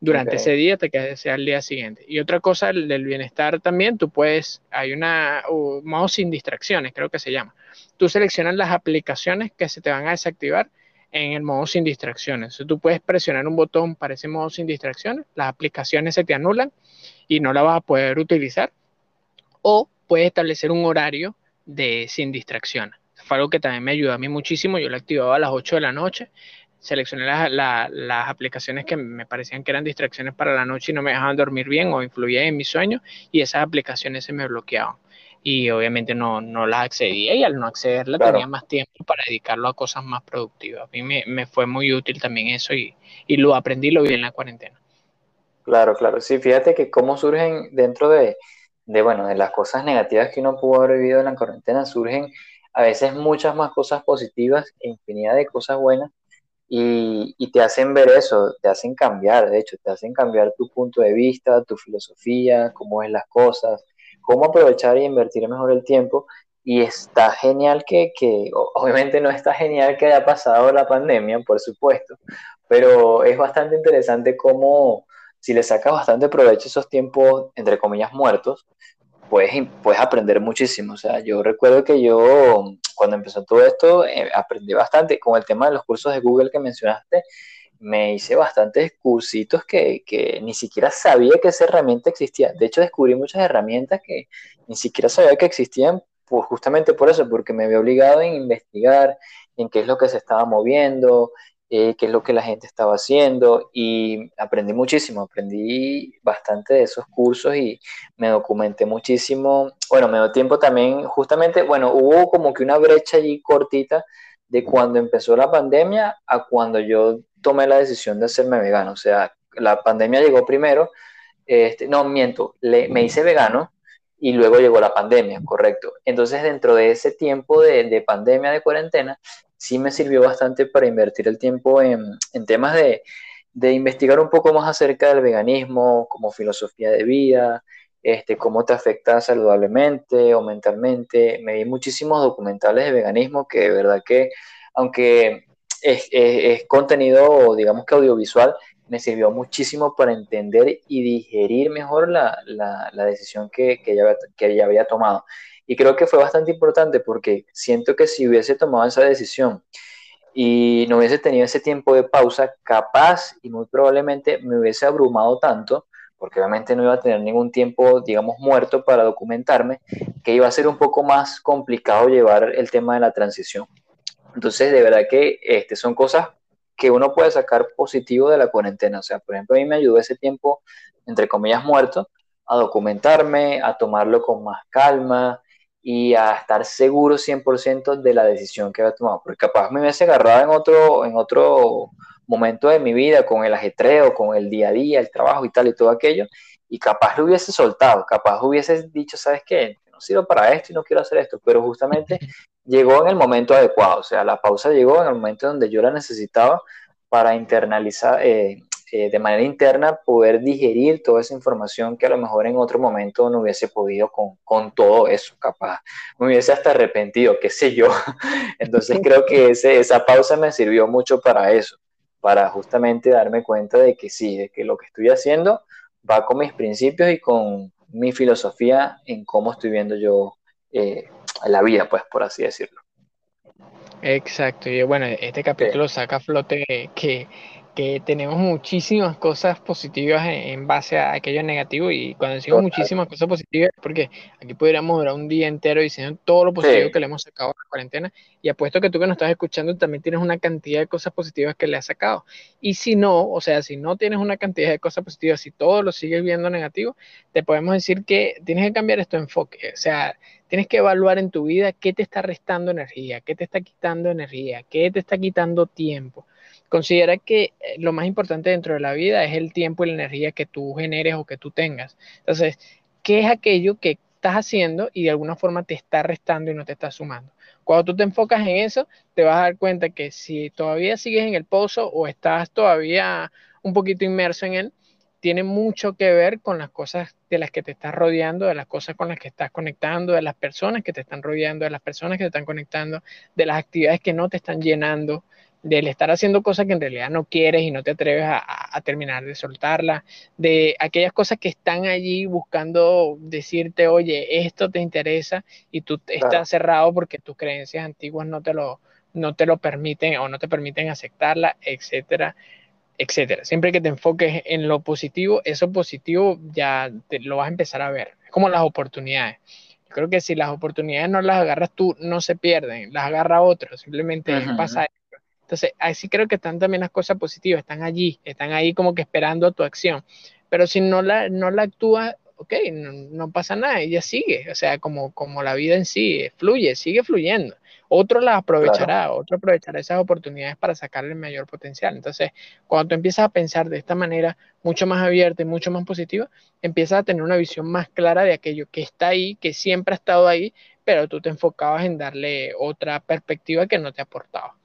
Durante ese día te queda sea el día siguiente. Y otra cosa del bienestar también, tú puedes, hay una uh, modo sin distracciones, creo que se llama. Tú seleccionas las aplicaciones que se te van a desactivar en el modo sin distracciones. Entonces, tú puedes presionar un botón para ese modo sin distracciones, las aplicaciones se te anulan y no la vas a poder utilizar o puedes establecer un horario de sin distracción. Fue algo que también me ayudó a mí muchísimo. Yo lo activaba a las 8 de la noche, seleccioné las aplicaciones que me parecían que eran distracciones para la noche y no me dejaban dormir bien o influían en mi sueño y esas aplicaciones se me bloqueaban. Y obviamente no, no las accedía y al no accederla tenía más tiempo para dedicarlo a cosas más productivas. A mí me, me fue muy útil también eso y, y, lo aprendí, lo vi en la cuarentena. Claro, claro. Sí, fíjate que cómo surgen dentro de, de, bueno, de las cosas negativas que uno pudo haber vivido en la cuarentena, surgen a veces muchas más cosas positivas e infinidad de cosas buenas y, te hacen ver eso, te hacen cambiar, de hecho, te hacen cambiar tu punto de vista, tu filosofía, cómo ves las cosas, cómo aprovechar y invertir mejor el tiempo. Y está genial que, que, obviamente no está genial que haya pasado la pandemia, por supuesto, pero es bastante interesante cómo si le sacas bastante provecho esos tiempos, entre comillas, muertos, puedes, puedes aprender muchísimo. O sea, yo recuerdo que yo, cuando empezó todo esto, eh, aprendí bastante con el tema de los cursos de Google que mencionaste. Me hice bastantes cursitos que, que ni siquiera sabía que esa herramienta existía. De hecho, descubrí muchas herramientas que ni siquiera sabía que existían pues justamente por eso, porque me había obligado a investigar en qué es lo que se estaba moviendo, eh, qué es lo que la gente estaba haciendo y aprendí muchísimo, aprendí bastante de esos cursos y me documenté muchísimo. Bueno, me dio tiempo también, justamente, bueno, hubo como que una brecha allí cortita de cuando empezó la pandemia a cuando yo tomé la decisión de hacerme vegano. O sea, la pandemia llegó primero, este, no, miento, me hice vegano y luego llegó la pandemia, correcto. Entonces, dentro de ese tiempo de, de pandemia, de cuarentena, sí me sirvió bastante para invertir el tiempo en, temas de, investigar un poco más acerca del veganismo como filosofía de vida, este, cómo te afecta saludablemente o mentalmente. Me vi muchísimos documentales de veganismo que de verdad que, aunque es, contenido, digamos que audiovisual, me sirvió muchísimo para entender y digerir mejor la, decisión que, que, que ella había tomado. Y creo que fue bastante importante porque siento que si hubiese tomado esa decisión y no hubiese tenido ese tiempo de pausa, capaz y muy probablemente me hubiese abrumado tanto, porque obviamente no iba a tener ningún tiempo, digamos, muerto para documentarme, que iba a ser un poco más complicado llevar el tema de la transición. Entonces, de verdad que este, son cosas que uno puede sacar positivo de la cuarentena. O sea, por ejemplo, a mí me ayudó ese tiempo, entre comillas, muerto, a documentarme, a tomarlo con más calma, y a estar seguro 100% de la decisión que había tomado. Porque capaz me hubiese agarrado en otro, en otro momento de mi vida, con el ajetreo, con el día a día, el trabajo y tal y todo aquello, y capaz lo hubiese soltado, capaz hubiese dicho, ¿sabes qué? No sirvo para esto y no quiero hacer esto, pero justamente [laughs] llegó en el momento adecuado, o sea, la pausa llegó en el momento donde yo la necesitaba para internalizar, eh, eh, de manera interna poder digerir toda esa información que a lo mejor en otro momento no hubiese podido con, con todo eso, capaz. Me hubiese hasta arrepentido, qué sé yo. [laughs] Entonces creo que ese, esa pausa me sirvió mucho para eso, para justamente darme cuenta de que sí, de que lo que estoy haciendo va con mis principios y con mi filosofía en cómo estoy viendo yo eh, la vida, pues por así decirlo. Exacto, y bueno, este capítulo saca a flote que que tenemos muchísimas cosas positivas en, base a aquello negativo y cuando decimos muchísimas cosas positivas porque aquí podríamos durar un día entero diciendo todo lo positivo que le hemos sacado a la cuarentena y apuesto que tú que nos estás escuchando también tienes una cantidad de cosas positivas que le has sacado. Y si no, o sea, si no tienes una cantidad de cosas positivas, si todo lo sigues viendo negativo, te podemos decir que tienes que cambiar esto enfoque, o sea, tienes que evaluar en tu vida qué te está restando energía, qué te está quitando energía, qué te está quitando tiempo Considera que eh, lo más importante dentro de la vida es el tiempo y la energía que tú generes o que tú tengas. Entonces, ¿qué es aquello que estás haciendo y de alguna forma te está restando y no te está sumando? Cuando tú te enfocas en eso, te vas a dar cuenta que si todavía sigues en el pozo o estás todavía un poquito inmerso en él, tiene mucho que ver con las cosas de las que te estás rodeando, de las cosas con las que estás conectando, de las personas que te están rodeando, de las personas que te están conectando, de las actividades que no te están llenando, del estar haciendo cosas que en realidad no quieres y no te atreves a, terminar de soltarla, de aquellas cosas que están allí buscando decirte, oye, esto te interesa y tú estás cerrado porque tus creencias antiguas no te lo, no te lo permiten o no te permiten aceptarla, etcétera, etcétera. Siempre que te enfoques en lo positivo, eso positivo ya te, lo vas a empezar a ver. Es como las oportunidades. Yo creo que si las oportunidades no las agarras tú, no se pierden, las agarra otro, simplemente pasa Entonces, así creo que están también las cosas positivas, están allí, están ahí como que esperando tu acción. Pero si no la, no la actúas, ok, no, pasa nada, ella sigue, o sea, como, como la vida en sí, fluye, sigue fluyendo. Otro la aprovechará, otro aprovechará esas oportunidades para sacarle el mayor potencial. Entonces, cuando tú empiezas a pensar de esta manera mucho más abierta y mucho más positiva, empiezas a tener una visión más clara de aquello que está ahí, que siempre ha estado ahí, pero tú te enfocabas en darle otra perspectiva que no te aportaba.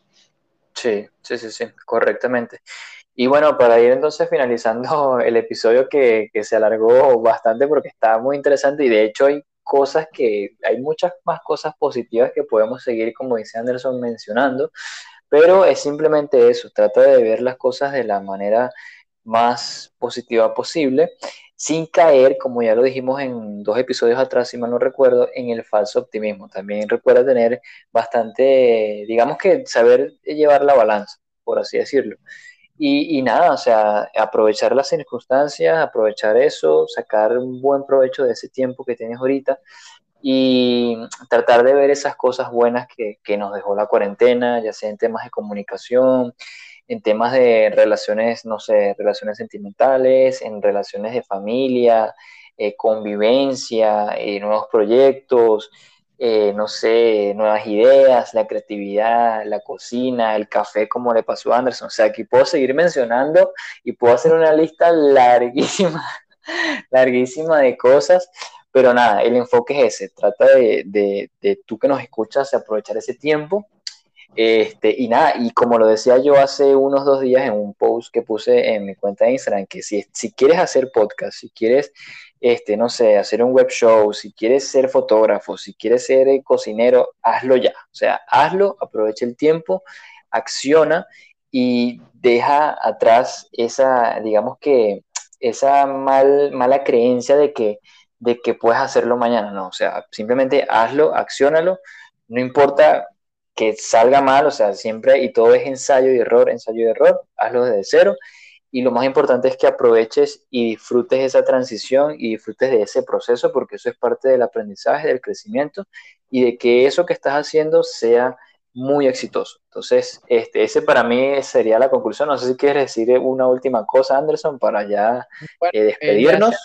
Sí, sí, sí, sí, correctamente. Y bueno, para ir entonces finalizando [laughs] el episodio que, que, se alargó bastante porque estaba muy interesante y de hecho hay cosas que, hay muchas más cosas positivas que podemos seguir, como dice Anderson, mencionando, pero es simplemente eso, trata de ver las cosas de la manera más positiva posible, sin caer, como ya lo dijimos en dos episodios atrás, si mal no recuerdo, en el falso optimismo. También recuerda tener bastante, digamos que saber llevar la balanza, por así decirlo. Y, nada, o sea, aprovechar las circunstancias, aprovechar eso, sacar un buen provecho de ese tiempo que tienes ahorita y tratar de ver esas cosas buenas que, que nos dejó la cuarentena, ya sea en temas de comunicación, en temas de relaciones, no sé, relaciones sentimentales, en relaciones de familia, eh, convivencia, eh, nuevos proyectos, eh, no sé, nuevas ideas, la creatividad, la cocina, el café, como le pasó a Anderson. O sea, aquí puedo seguir mencionando y puedo hacer una lista larguísima, [laughs] larguísima de cosas, pero nada, el enfoque es ese, trata de, de, de tú que nos escuchas, aprovechar ese tiempo. Este, y nada, y como lo decía yo hace unos dos días en un post que puse en mi cuenta de Instagram, que si, si quieres hacer podcast, si quieres este, no sé, hacer un web show, si quieres ser fotógrafo, si quieres ser eh, cocinero, hazlo ya. O sea, hazlo, aprovecha el tiempo, acciona y deja atrás esa, digamos que, esa mal, mala creencia de que, de que puedes hacerlo mañana. No, o sea, simplemente hazlo, accionalo, no importa que salga mal, o sea, siempre y todo es ensayo y error, ensayo y error, hazlo desde cero y lo más importante es que aproveches y disfrutes esa transición y disfrutes de ese proceso porque eso es parte del aprendizaje, del crecimiento y de que eso que estás haciendo sea muy exitoso. Entonces, este, ese para mí sería la conclusión. No sé si quieres decir una última cosa, Anderson, para ya eh, eh, despedirnos.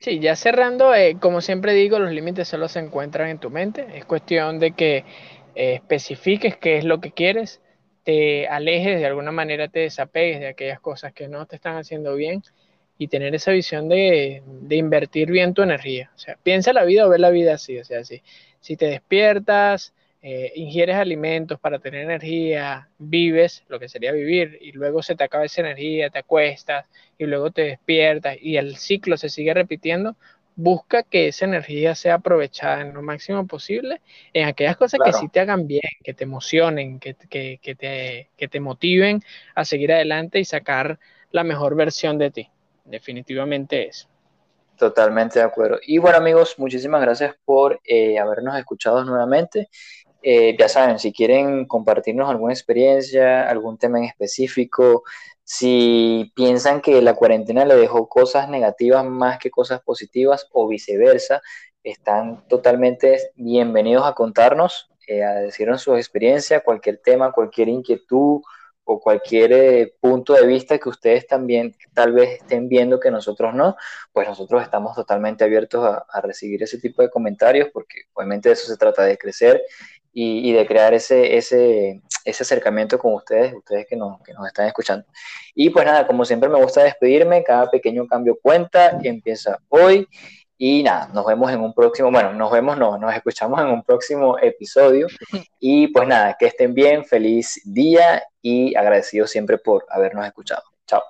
sí, ya cerrando, eh, como siempre digo, los límites solo se encuentran en tu mente. Es cuestión de que especifiques qué es lo que quieres te alejes, de alguna manera te desapegues de aquellas cosas que no te están haciendo bien y tener esa visión de, invertir bien tu energía. O sea, piensa la vida o ve la vida así. O sea, si, si te despiertas, eh, ingieres alimentos para tener energía, vives, lo que sería vivir, y luego se te acaba esa energía, te acuestas y luego te despiertas y el ciclo se sigue repitiendo, busca que esa energía sea aprovechada en lo máximo posible en aquellas cosas que sí te hagan bien, que te emocionen, que, que, que, te, que te motiven a seguir adelante y sacar la mejor versión de ti. Definitivamente eso. Totalmente de acuerdo. Y bueno amigos, muchísimas gracias por eh, habernos escuchado nuevamente. Eh, ya saben, si quieren compartirnos alguna experiencia, algún tema en específico, si piensan que la cuarentena le dejó cosas negativas más que cosas positivas o viceversa, están totalmente bienvenidos a contarnos, eh, a decirnos su experiencia, cualquier tema, cualquier inquietud o cualquier eh, punto de vista que ustedes también tal vez estén viendo que nosotros no, pues nosotros estamos totalmente abiertos a, a recibir ese tipo de comentarios porque obviamente de eso se trata de crecer y, de crear ese, ese, ese, acercamiento con ustedes, ustedes que nos, que nos están escuchando. Y pues nada, como siempre me gusta despedirme, cada pequeño cambio cuenta y empieza hoy. Y nada, nos vemos en un próximo, bueno, nos vemos, no, nos escuchamos en un próximo episodio. Y pues nada, que estén bien, feliz día y agradecido siempre por habernos escuchado. Chao.